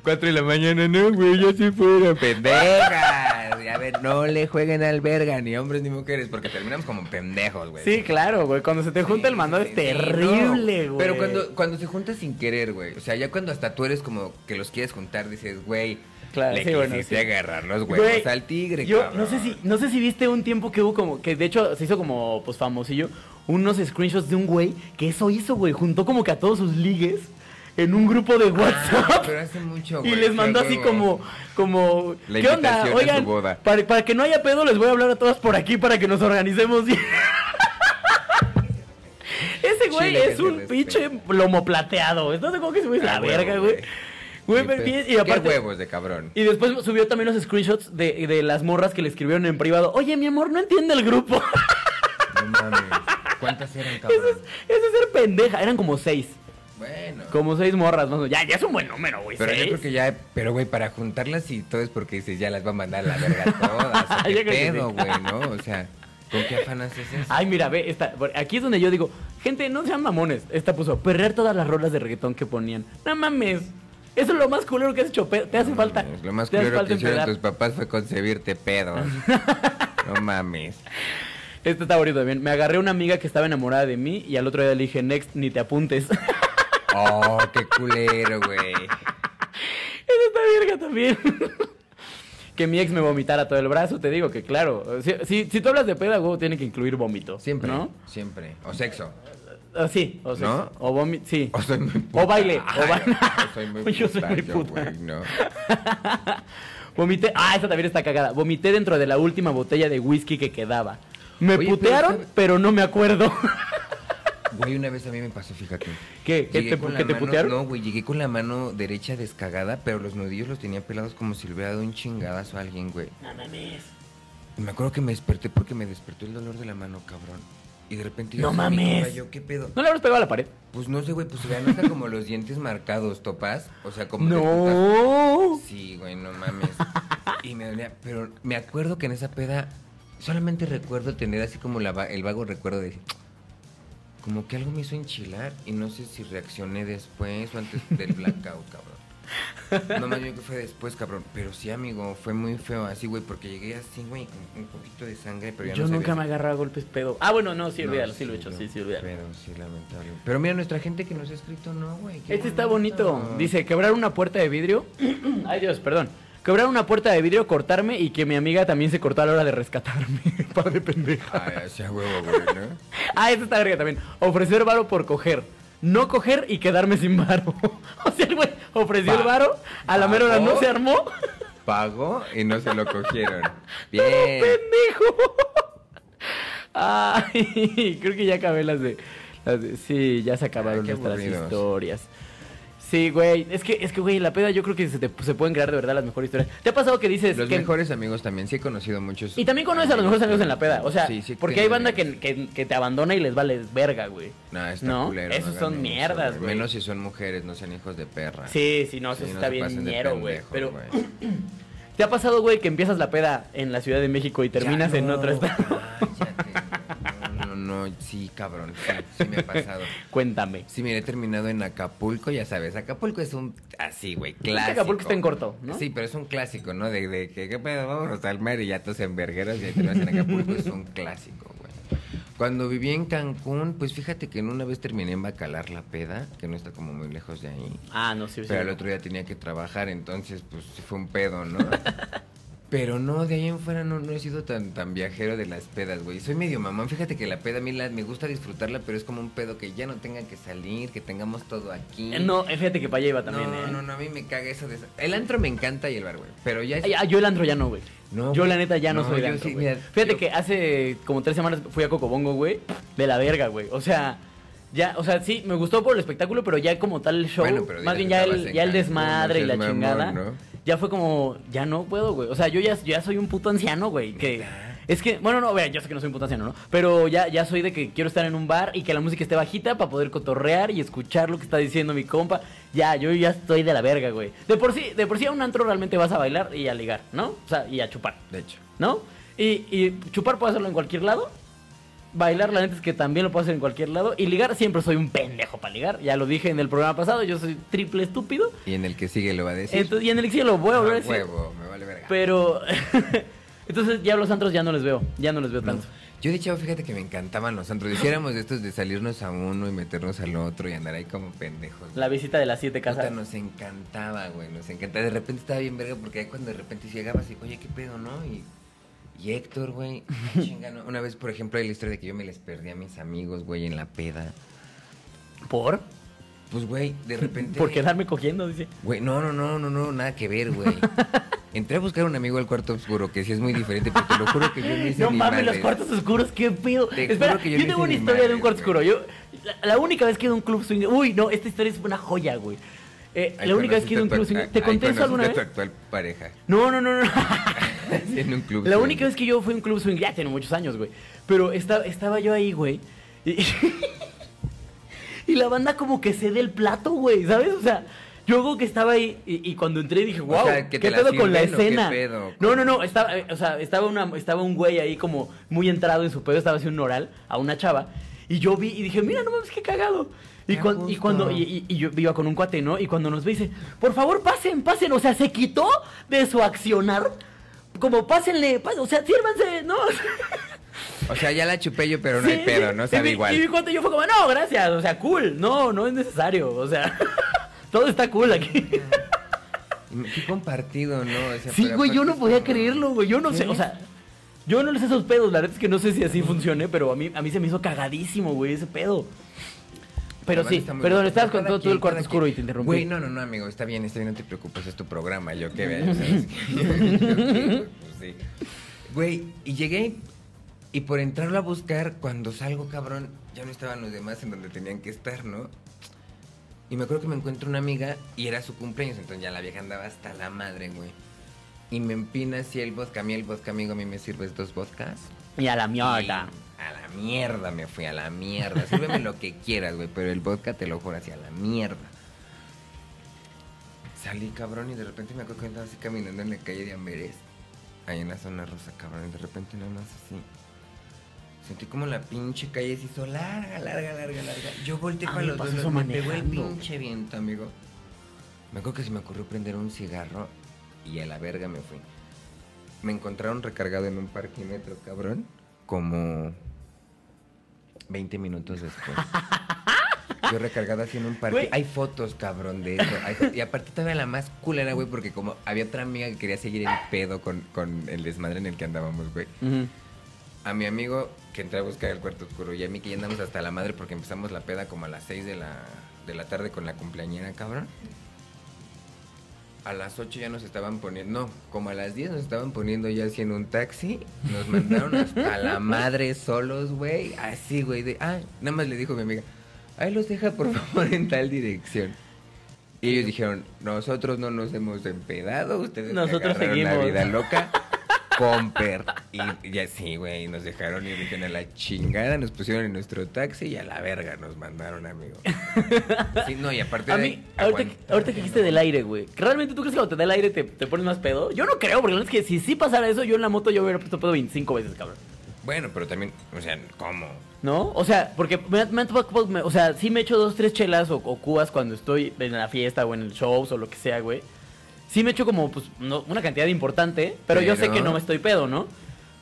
Cuatro de la mañana, no, güey, ya se fueron. Pendejas. Y A ver, no le jueguen al verga, ni hombres ni mujeres, porque terminamos como pendejos, güey. Sí, claro, güey. Cuando se te junta el mandado es Sí, terrible, no. güey. Pero cuando, cuando se junta sin querer, güey. O sea, ya cuando hasta tú eres como que los quieres juntar, dices, güey, Claro, le sí, bueno, sí. agarrar los huevos Güey, al tigre, Yo cabrón. no sé si no sé si viste un tiempo que hubo como que de hecho se hizo como pues famosillo unos screenshots de un güey que eso hizo, güey, juntó como que a todos sus ligues en un grupo de Ah, WhatsApp. pero hace mucho, Y güey. les sí, mandó así como, como, La ¿qué onda? Oigan, boda. Para, para que no haya pedo, les voy a hablar a todas por aquí para que nos organicemos bien. Ese güey Chile, es un pinche lomo plateado. Entonces, como que se me A la huevo, verga, güey. Güey, Bien, y ¿Qué huevos de cabrón? Y después subió también los screenshots de, de las morras que le escribieron en privado. Oye, mi amor, no entiende el grupo. No mames. ¿Cuántas eran, Eso cabrón? es, eso es ser pendeja. Eran como seis. Bueno. Como seis morras, ¿no? Ya, ya es un buen número, güey. Pero yo seis. creo que ya, pero güey, para juntarlas y todo es porque dices, ya las va a mandar a la verga todas. ¿o Yo ¿Qué pedo, sí. güey, no? O sea, ¿con qué afán haces eso? Ay, mira, ve, esta, aquí es donde yo digo, gente, no sean mamones. Esta puso, perrear todas las rolas de reggaetón que ponían. No mames. Eso es lo más culero que has hecho. Te hace falta. Lo más culero que hicieron tus papás fue concebirte pedos. no mames. Este está bonito también. Me agarré a una amiga que estaba enamorada de mí y al otro día le dije, next, ni te apuntes. Eso Oh, qué culero, güey. está verga también. que mi ex me vomitara todo el brazo, te digo que claro. Si, si, si tú hablas de peda, huevo, tiene que incluir vómito. Siempre, ¿No? siempre. O sexo. Ah, sí, o sea, ¿No? o vómito, sí. O soy muy O baile, o baile. o soy muy Yo soy puta, muy yo, puta. güey, no. Vomité, ah, esa también está cagada. Vomité dentro de la última botella de whisky que quedaba. Me Oye, putearon, pero no me acuerdo. Güey, una vez a mí me pasó, fíjate. ¿Qué? ¿Qué te, que te mano- putearon? No, güey, llegué con la mano derecha descagada, pero los nudillos los tenía pelados como si le hubiera dado un chingadazo a alguien, güey. No mames. Me acuerdo que me desperté porque me despertó el dolor de la mano, cabrón. Y de repente No "Ay, mi mames. yo, ¿qué pedo? ¿No le habrás pegado a la pared? Pues no sé, güey, pues se vean hasta como los dientes marcados, topas. O sea, como No. Sí, güey, no mames. Y me dolía, pero me acuerdo que en esa peda solamente recuerdo tener así como la el vago recuerdo de como que algo me hizo enchilar y no sé si reaccioné después o antes del blackout, cabrón. No más bien que fue después, cabrón. Pero sí, amigo, fue muy feo así, güey, porque llegué así, güey, con un poquito de sangre, pero ya Yo no nunca me agarraba a golpes pedo. Ah, bueno, no, sí, No, olvídalo, sí lo he hecho, no, sí, sí, olvídalo. Pero sí, lamentable. Pero mira, nuestra gente que nos ha escrito, no, güey. Este está bonito. Dice, quebrar una puerta de vidrio. Ay, Dios, perdón. Quebrar una puerta de vidrio, cortarme y que mi amiga también se cortó a la hora de rescatarme. Par de pendeja. Ay, hacía huevo, güey, ¿no? Ah, esta está verga también. Ofrecer varo por coger. No coger y quedarme sin varo. o sea, el güey ofreció el Va- varo, a la mera hora no se armó. Pagó y no se lo cogieron. ¡Todo Bien. pendejo! Ay, creo que ya acabé las de, las de- Sí, ya se acabaron Ay, nuestras aburridos. historias. Sí, güey. Es que, es que, güey, la peda yo creo que se, te- se pueden crear de verdad las mejores historias. ¿Te ha pasado que dices Los que... mejores amigos también, sí he conocido muchos. Y también conoces a los mejores amigos en la peda. O sea, Sí, sí, porque hay banda que, amigos. que, que te abandona y les vale verga, güey. No, está ¿No? culero. Esos son mierdas, güey. Menos si son mujeres, no sean hijos de perra. Sí, sí, no, eso está se bien ñero, güey. Pero, güey. ¿te ha pasado, güey, que empiezas la peda en la Ciudad de México y terminas Ya en no, otro estado? cállate. No, sí, cabrón, sí, sí me ha pasado. Cuéntame. Sí, mire, he terminado en Acapulco, ya sabes, Acapulco es un, así, güey, clásico. Acapulco está en corto, ¿no? Sí, pero es un clásico, ¿no? De, de que, ¿qué pedo? Vámonos al mar y ya todos en vergueras y ahí te vas en Acapulco, es un clásico, güey. Cuando viví en Cancún, pues fíjate que en una vez terminé en Bacalar la peda, que no está como muy lejos de ahí. Ah, no, sí, sí. Pero el otro día tenía que trabajar, entonces pues fue un pedo, ¿no? Pero no, de ahí en fuera no, no he sido tan, tan viajero de las pedas, güey. Soy medio mamón. Fíjate que la peda a mí la- me gusta disfrutarla, pero es como un pedo que ya no tenga que salir, que tengamos todo aquí. Eh, No, eh, fíjate que para allá iba también, no, ¿eh? no, no, a mí me caga eso de... El antro me encanta y el bar, güey. Pero ya es... Ay, ah, yo el andro ya no, güey. No, yo la neta ya no, No, soy de antro, sí, güey. mira, Fíjate yo- que hace como tres semanas fui a Cocobongo, güey. De la verga, güey. O sea, ya, o sea, sí, me gustó por el espectáculo, pero ya como tal el show, Bueno, pero más bien ya el, ya el desmadre y la mamón, chingada. ¿no? Ya fue como, ya no puedo, güey. O sea, yo ya, ya soy un puto anciano, güey. Que es que, bueno, no, vea, yo sé que no soy un puto anciano, ¿no? Pero ya, ya soy de que quiero estar en un bar y que la música esté bajita para poder cotorrear y escuchar lo que está diciendo mi compa. Ya, yo ya estoy de la verga, güey. De por sí, de por sí a un antro realmente vas a bailar y a ligar, ¿no? O sea, y a chupar. De hecho. ¿no? Y, y chupar puedo hacerlo en cualquier lado. Bailar, la neta es que también lo puedo hacer en cualquier lado. Y ligar, siempre soy un pendejo para ligar. Ya lo dije en el programa pasado, yo soy triple estúpido. Y en el que sigue lo va a decir. Entonces, y en el exilio lo voy a volver a Ah, decir. huevo, me vale verga. Pero. Entonces ya los antros ya no les veo. Ya no les veo No. tanto. Yo de hecho, fíjate que me encantaban los antros. Hiciéramos de estos de salirnos a uno y meternos al otro y andar ahí como pendejos. La visita de las siete Puta, casas. nos encantaba, güey, nos encantaba. De repente estaba bien verga porque ahí cuando de repente llegabas y, oye, ¿qué pedo, no? Y, y Héctor, güey. Una vez, por ejemplo, hay la historia de que yo me les perdí a mis amigos, güey, en la peda. ¿Por? Pues, güey, de repente... Por quedarme cogiendo, dice. Güey, no, no, no, no, no, nada que ver, güey. Entré a buscar un amigo al cuarto oscuro, que sí es muy diferente, pero te lo juro que yo no hice No mames, los cuartos oscuros, qué pedo. Te Espera, yo, yo no tengo una historia de un cuarto oscuro. Yo, la, la única vez que he ido a un club swing. Uy, no, esta historia es una joya, güey. Eh, la única vez que he ido a un club conociste swing. a tu- ¿Te conté eso alguna vez? a tu actual pareja. No, no, no, no. Sí, en un club. La swing. única vez que yo fui a un club swing, ya tiene muchos años, güey. Pero esta- estaba yo ahí, güey. Y, y la banda como que cede el plato, güey, ¿sabes? O sea, yo como que estaba ahí y, y cuando entré dije, wow, sea, ¿que ¿qué pedo con la escena? pedo? No, no, no, estaba, eh, o sea, estaba, una, estaba un güey ahí como muy entrado en su pedo, estaba haciendo un oral a una chava. Y yo vi y dije, mira, no mames, qué cagado. Y, cuan- y cuando, y, y- y yo iba con un cuate, ¿no? Y cuando nos ve dice, por favor, pasen, pasen. O sea, se quitó de su accionar. Como pásenle, o sea, sírvanse, ¿no? O sea, ya la chupé yo, pero no Sí, hay pedo. ¿no? Y Sabe mi- igual. Y mi cuate yo fue como, no, gracias, o sea, cool. No, no es necesario, o sea, todo está cool aquí. Y me- Qué compartido, ¿no? O sea, Sí, güey, yo no podía como- creerlo, güey. Yo no sé, ¿Qué? o sea, yo no les sé esos pedos. La verdad es que no sé si así funcione, pero a mí, a mí se me hizo cagadísimo, güey, ese pedo. Pero sí, perdón, estabas con todo, el cuarto oscuro y te interrumpí. Güey, no, no, no, amigo, está bien, está bien, no te preocupes, es tu programa, yo qué. Pues sí. Güey, y llegué y por entrarlo a buscar, cuando salgo, cabrón, ya no estaban los demás en donde tenían que estar, ¿no? Y me acuerdo que me encuentro una amiga y era su cumpleaños, entonces ya la vieja andaba hasta la madre, güey. Y me empina así el vodka, a mí el vodka, amigo, a mí me sirves dos vodkas. Y a la Y mierda. A la mierda me fui, a la mierda. Sírveme lo que quieras, güey, pero el vodka te lo juro así, a la mierda. Salí, cabrón, y de repente me acuerdo que andaba así caminando en la calle de Amberes, ahí en la zona rosa, cabrón, y de repente nada más así. Sentí como la pinche calle se hizo larga, larga, larga, larga. Yo volteé A para los dos, me pegó el pinche viento, amigo. Me acuerdo que se me ocurrió prender un cigarro y a la verga me fui. Me encontraron recargado en un parquímetro, cabrón, como 20 minutos después. Yo recargado así en un parque. Hay fotos, cabrón, de eso. Hay y aparte todavía la más culera, güey, porque como había otra amiga que quería seguir el pedo con, con el desmadre en el que andábamos, güey. A mi amigo que entré a buscar el cuarto oscuro y a mí que ya andamos hasta la madre porque empezamos la peda como a las 6 de la, de la tarde con la cumpleañera, cabrón. A las 8 ya nos estaban poniendo, no, como a las 10 nos estaban poniendo ya así en un taxi. Nos mandaron hasta la madre solos, güey. Así, güey, de, ah, nada más le dijo mi amiga, ahí los deja por favor en tal dirección. Y ellos dijeron, nosotros no nos hemos empedado, ustedes Nosotros agarraron la seguimos. vida loca. Comper. Y ya sí, güey, nos dejaron ir dijeron a la chingada, nos pusieron en nuestro taxi y a la verga nos mandaron, amigo. Sí, no, y aparte A de mí, ahorita, aguantar, ahorita que dijiste ¿no? del aire, güey. ¿Realmente tú crees que cuando te da el aire te, te pones más pedo? Yo no creo, porque la verdad es que si sí pasara eso, yo en la moto yo hubiera puesto pedo 25 veces, cabrón. Bueno, pero también, o sea, ¿cómo? ¿No? O sea, porque me, me han tocado- me- o sea, sí me echo dos, tres chelas o, o cubas cuando estoy en la fiesta o en el show o lo que sea, güey. Sí me echo como, pues, no- una cantidad importante, pero, yo sé que no me estoy pedo, ¿no?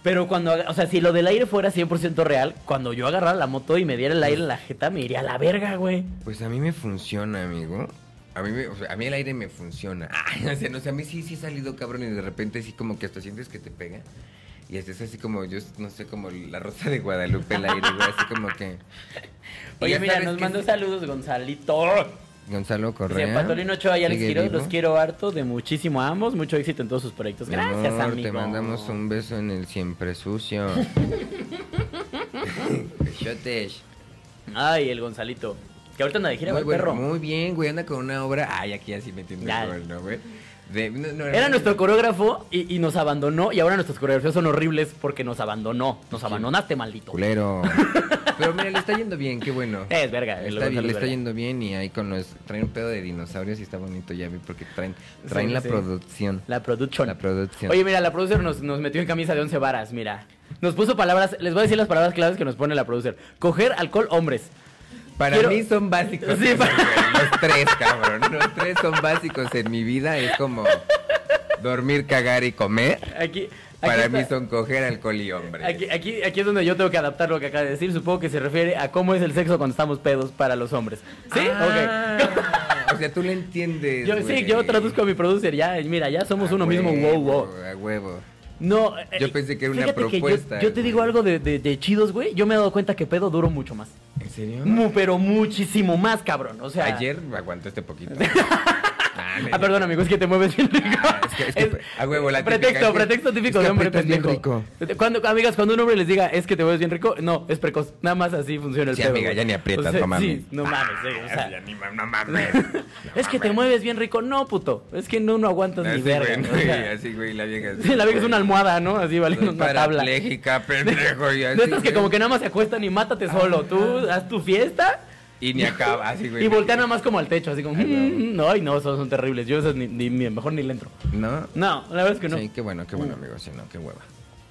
Pero cuando, o sea, si lo del aire fuera 100% real, cuando yo agarrara la moto y me diera el aire en la jeta, me iría a la verga, güey. Pues a mí me funciona, amigo. A mí, me- o sea, a mí el aire me funciona. Ay, o sea, no sé, a mí sí, sí he salido cabrón y de repente sí como que hasta sientes que te pega. Y es así como, yo no sé, como la rosa de Guadalupe el aire, güey, así como que... Oye, mira, nos mandó saludos Gonzalito. Gonzalo Dice, Correa. Patolino Ochoa, ¿Sigue quiero, vivo? los quiero harto, de muchísimo a ambos, mucho éxito en todos sus proyectos. Gracias, amor, amigo. Te mandamos un beso en el siempre sucio. Besotes. Ay, el Gonzalito. Que ahorita anda de gira, Muy, bueno, perro. muy bien, güey, anda con una obra. Ay, aquí así metiendo el ¿no, güey? De- no, no, Era no, nuestro coreógrafo y, y nos abandonó. Y ahora nuestras coreografías son horribles porque nos abandonó. Nos abandonaste, maldito. Culero. Pero mira, le está yendo bien, qué bueno. Es verga, Está bien, le es está yendo bien y ahí con los. Traen un pedo de dinosaurios y está bonito, ya vi, porque traen, traen Sí, la sí. producción. La production. La producción. Oye, mira, la producer nos, nos metió en camisa de 11 varas, mira. Nos puso palabras, les voy a decir las palabras claves que nos pone la producer. Coger, alcohol, hombres. Para quiero- mí son básicos. Sí, Los tres, cabrón. Los tres son básicos en mi vida. Es como dormir, cagar y comer. Aquí, aquí Para está- mí son coger, alcohol y hombre. Aquí, aquí, aquí es donde yo tengo que adaptar lo que acaba de decir. Supongo que se refiere a cómo es el sexo cuando estamos pedos para los hombres. ¿Sí? Ok. Ah, O sea, tú le entiendes. Yo, sí, yo traduzco a mi producer. Ya, mira, ya somos A uno mismo. Wow, wow. A huevo. No. Yo eh, pensé que era una que yo- propuesta, yo, te digo algo de, de- de chidos, güey. Yo me he dado cuenta que pedo duro mucho más. ¿En serio? Mu- pero muchísimo más, cabrón. O sea. Ayer aguantó este poquito. Ah, Ah, perdón, amigo, es que te mueves bien rico. Ah, es que- es que, a huevo, la típica, Pretexto, es que- pretexto típico es de hombre pendejo. rico. Cuando, amigas, cuando un hombre les diga es que te mueves bien rico, no, es precoz. Nada más así funciona el Sí, pedo. amiga, ya ni aprietas, O sea, no mames. Sí, no mames, sí, o sea, Ya ni no mames. es que te mueves bien rico. No, puto. Es que no, no aguantas ni verga. güey, o sea, así, güey, la vieja. sí, la vieja es una almohada, ¿no? Así valiendo Soy una tabla. pendejo, y así. De estas que como que nada más se acuestan y mátate solo. Tú haz tu fiesta Y ni acaba, así, güey. y voltea nada más como al techo, así como. Ay, no. "Mm, No, ay, no, esos son terribles. Yo esas ni, ni- mejor ni le entro. ¿No? No, la verdad es que no. Sí, qué bueno, qué bueno, amigo. Sí, no, qué hueva.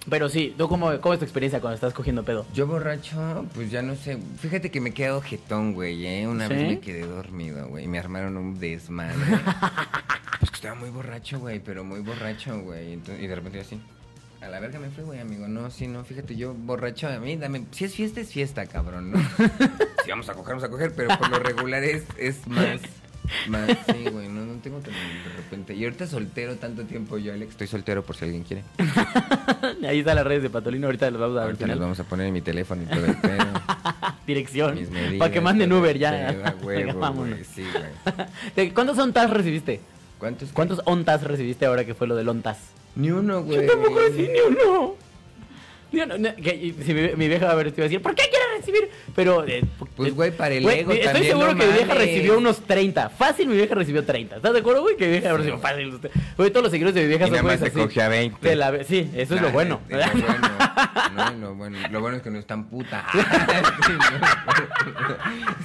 Pero sí, ¿tú cómo, cómo es tu experiencia cuando estás cogiendo pedo? Yo borracho, pues ya no sé. Fíjate que me he quedado jetón, güey, ¿eh? Una ¿Sí? vez me quedé dormido, güey. Y me armaron un desmadre. pues que estaba muy borracho, güey, pero muy borracho, güey. Entonces- Y de repente así. A la verga me fui, güey, amigo. No, sí, no, fíjate, yo borracho a mí, dame. Si es fiesta, es fiesta, cabrón, ¿no? si vamos a coger, vamos a coger, pero por lo regular es, es más. Más, sí, güey, no, no, tengo que de repente. Y ahorita soltero tanto tiempo yo, Alex. Estoy soltero por si alguien quiere. Ahí están las redes de Patolino, ahorita las vamos a ver. Ahorita vamos a poner en mi teléfono y todo el pedo. Dirección. Para que manden Uber ya. pedo, a huevo, Vámonos. güey, Sí, güey. ¿De- ¿Cuántos ontas recibiste? ¿Cuántos? ¿Cuántos ontas recibiste ahora que fue lo del ontas? Ni uno, güey. Yo tampoco recibí ni uno. Ni uno, no, que- si mi, mi vieja va a ver esto y va a decir, ¿por qué quieres recibir? Pero, eh, Pues, güey, para el güey, ego Estoy también, seguro no que mi vieja recibió unos 30. Fácil, mi vieja recibió 30. ¿Estás de acuerdo, güey? Que mi vieja recibió fácil. Güey, todos los seguidores de mi vieja Y son güeyes así. coge a 20. Te la sí, eso es lo bueno. es lo bueno. No, lo bueno. Lo bueno es que no es tan puta.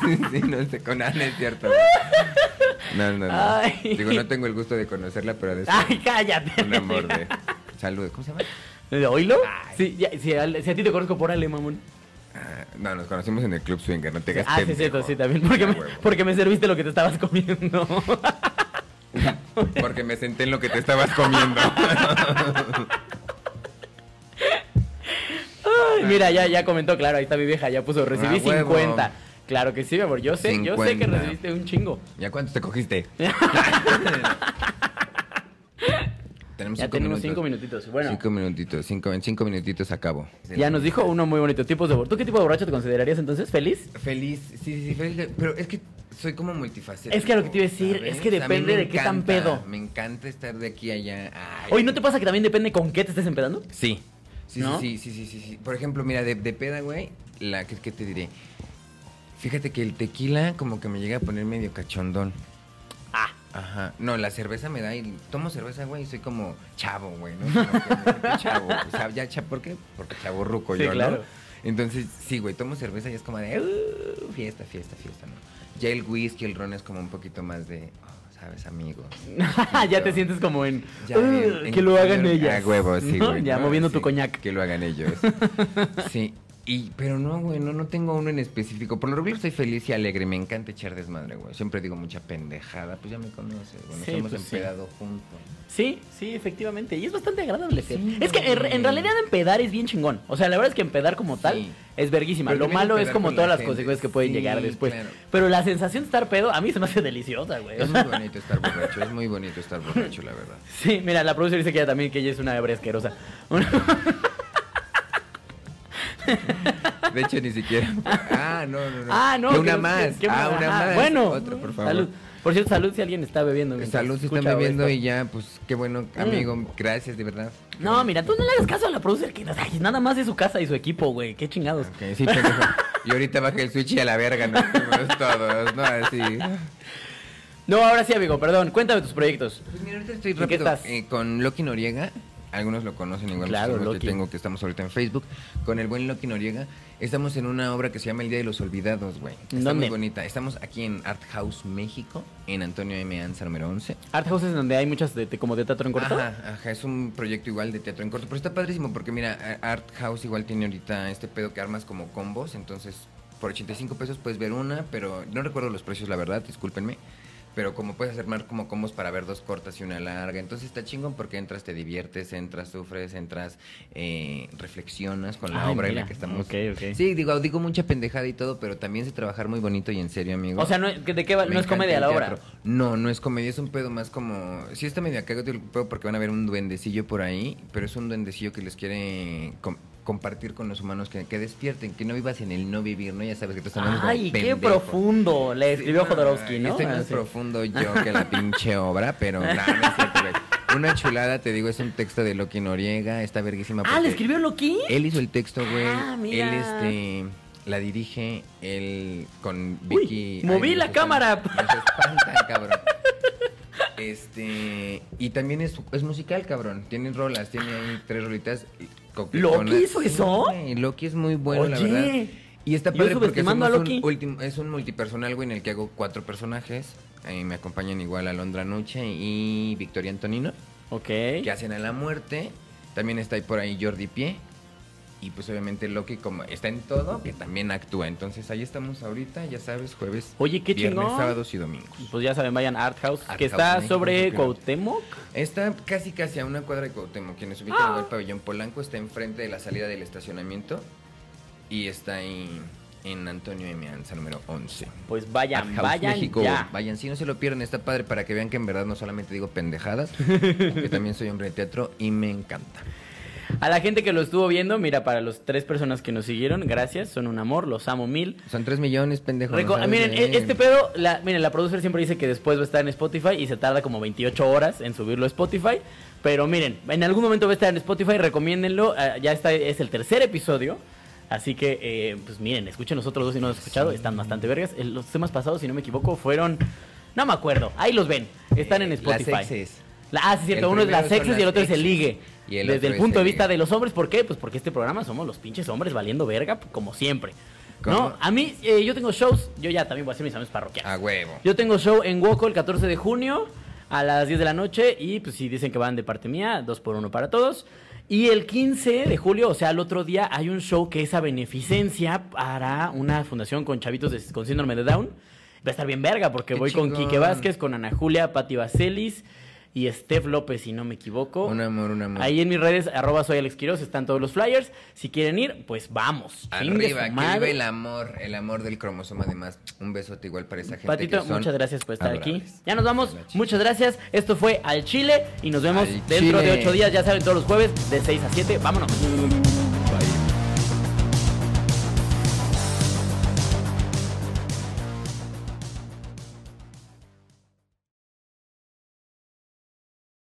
sí, no, sí, no sé, con Ana es cierto. No, no, no. Ay. Digo, no tengo el gusto de conocerla, pero de Ay, cállate. un amor de salud. ¿Cómo se llama? ¿De oílo? Sí, ya, si, a, si a ti te conozco por Ale, mamón. Ah, no, nos conocimos en el Club Swinger, no te hagas Ah, sí, cierto, sí, también. Porque Ah, me, porque me serviste lo que te estabas comiendo. Porque me senté en lo que te estabas comiendo. Ay, mira, ya, ya comentó, claro, ahí está mi vieja, ya puso, recibí Ah, huevo. 50. Claro que sí, mi amor, yo sé, yo sé que 50. recibiste un chingo. ¿Ya cuántos te cogiste? tenemos Ya cinco tenemos minutos. cinco minutitos. Bueno, Cinco minutitos, cinco, en cinco minutitos acabo. ya nos dijo uno muy bonito, tipos de. ¿Tú qué tipo de borracho te considerarías entonces? ¿Feliz? Feliz, sí, sí, sí, feliz. Pero es que soy como multifacético. Es que a lo que te iba a decir, es que depende de qué tan pedo. Me encanta estar de aquí a allá. Ay. Oye, ¿no te pasa que también depende con qué te estés empedando? Sí. Sí, ¿No? sí, sí, sí, sí, sí. Por ejemplo, mira, de, de peda, güey, la que, ¿qué te diré? Fíjate que el tequila como que me llega a poner medio cachondón. Ajá. No, la cerveza me da y tomo cerveza, güey, y soy como chavo, güey, ¿no? Como que chavo. O sea, ya chavo, ¿por qué? Porque chavo ruco Sí, yo, claro. ¿no? Entonces, sí, güey, tomo cerveza y es como de "Uh, fiesta, fiesta, fiesta, ¿no? Ya el whisky, el ron es como un poquito más de, oh, sabes, amigo. ya te sientes como en, Ya, "Uh, en- en que lo hagan ellas. A huevo, sí, ¿No? güey. Ya ¿no? moviendo tu coñac. Que lo hagan ellos. sí. Y, pero no, güey, no, no tengo uno en específico. Por lo regular soy feliz y alegre. Me encanta echar desmadre, güey. Siempre digo mucha pendejada. Pues ya me conoces, güey. Nos Sí, hemos pues sí. empedado juntos. Sí, sí, efectivamente. Y es bastante agradable ser. Sí, es que en, en realidad empedar es bien chingón. O sea, la verdad es que empedar como tal Sí. es verguísima. Pero Lo malo es como todas la las gente. consecuencias que pueden Sí, llegar después. claro. Pero la sensación de estar pedo a mí se me hace deliciosa, güey. Es muy bonito estar borracho. Es muy bonito estar borracho, la verdad. Sí, mira, la producer dice que ella también que ella es una hebrea asquerosa. De hecho, ni siquiera. Ah, no, no, no. ah, no. Que que una no- más. que- ah, una- más. Bueno, Otra, por favor. Salud. Por cierto, salud si alguien está bebiendo. Salud si están bebiendo esto. y ya, pues qué bueno, amigo. Gracias, de verdad. No, mira, tú no le hagas caso a la producer que ay, nada más de su casa y su equipo, güey. Qué chingados. Ok, sí, pendejo. Y ahorita baja el switch y a la verga fuimos todos, ¿no? Así. No, ahora sí, amigo, perdón. Cuéntame tus proyectos. Pues mira, ahorita estoy ¿En qué rápido estás? eh, con Loki Noriega. Algunos lo conocen, igual Claro, que tengo que estamos ahorita en Facebook. Con el buen Loki Noriega. Estamos en una obra que se llama El Día de los Olvidados, güey. Está ¿Dónde? muy bonita. Estamos aquí en Art House México, en Antonio M. Anza número 11. Art House es donde hay muchas de, de- como de teatro en corto. Ajá, ajá, es un proyecto igual de teatro en corto, pero está padrísimo porque mira, Art House igual tiene ahorita este pedo que armas como combos, entonces por 85 pesos puedes ver una, pero no recuerdo los precios, la verdad, discúlpenme. Pero como puedes armar como combos para ver dos cortas y una larga, entonces está chingón porque entras, te diviertes, entras, sufres, entras, eh, reflexionas con la Ay, obra en mira, la que estamos. ok, ok. Sí, digo, digo mucha pendejada y todo, pero también sé trabajar muy bonito y en serio, amigo. O sea, no, ¿de qué va? Me no es comedia la obra. No, no es comedia, es un pedo más como... Sí está medio cagado el pedo porque van a ver un duendecillo por ahí, pero es un duendecillo que les quiere com- compartir con los humanos, que, que despierten, que no vivas en el no vivir, ¿no? Ya sabes que tú estás hablando Ay, qué profundo. Le escribió Sí, Jodorowsky, ¿no? Este no es Así. profundo yo que la pinche obra, pero nada, no es cierto, güey. Una chulada, te digo, es un texto de Loki Noriega, está verguísima. Ah, ¿le escribió Loki? Él hizo el texto, güey. Ah, mira. Él, este, la dirige, él con Uy, Vicky. moví nos la cámara. Nos espantan, cabrón. Este, y también es, es musical, cabrón. Tiene rolas, tiene ahí tres rolitas. ¿Loki hizo eso? Loki es muy bueno, la Oye, verdad. Y está padre porque Loki. un es un multipersonal, güey, en el que hago cuatro personajes. Ahí me acompañan igual Alondra Nuche y Victoria Antonino Ok. que hacen a la muerte. También está ahí por ahí Jordi Pie. Y pues obviamente Loki como está en todo, que también actúa. Entonces ahí estamos ahorita, ya sabes, jueves, Oye, qué viernes, chingón. sábados y domingos. Pues ya saben, vayan a Art House, Art que House está México, sobre. Cuauhtémoc. Está casi casi a una cuadra de Cuauhtémoc. Quienes ubican Ah. el pabellón Polanco está enfrente de la salida del estacionamiento. Y está ahí en Antonio M. Anza, número 11. Pues vayan, House vayan México. ya. Vayan, si no se lo pierden, está padre para que vean que en verdad no solamente digo pendejadas, que también soy hombre de teatro y me encanta. A la gente que lo estuvo viendo, mira, para las tres personas que nos siguieron, gracias, son un amor, los amo mil. Son 3 millones, pendejo. Reco- no miren, e- este pedo, la, miren, la producer siempre dice que después va a estar en Spotify y se tarda como 28 horas en subirlo a Spotify. Pero miren, en algún momento va a estar en Spotify, recomiéndenlo. ah, ya está, es el tercer episodio. Así que, eh, pues miren, escuchen los otros dos si no los han escuchado, están bastante vergas. El- los temas pasados, si no me equivoco, fueron. No me acuerdo, ahí los ven, están en Eh, Spotify. Las exes. La- ah, sí, cierto. El Uno es las sexes y el las otro es el exes. ligue. Y el Desde el punto de vista de los hombres, ¿por qué? Pues porque este programa somos los pinches hombres valiendo verga, como siempre. ¿Cómo? ¿No? A mí, eh, yo tengo shows, yo ya también voy a hacer mis años parroquiales. A huevo. Yo tengo show en Woco el 14 de junio a las 10 de la noche y pues si dicen que van de parte mía, dos por uno para todos. Y el 15 de julio, o sea, el otro día, hay un show que es a beneficencia para una fundación con chavitos de- con síndrome de Down. Va a estar bien verga porque Qué voy con. Quique Vázquez, con Ana Julia, Pati Vaselis y Steph López, si no me equivoco. Un amor, un amor. Ahí en mis redes, arroba soy Alex Quiroz, están todos los flyers. Si quieren ir, pues vamos. Arriba, que el amor, el amor del cromosoma además. Un besote igual para esa gente Patito, que son muchas gracias por estar aquí. Ya nos vamos. Muchas gracias. Esto fue Al Chile y nos vemos Al dentro de ocho días. Ya saben, todos los jueves de 6 a 7. Vámonos.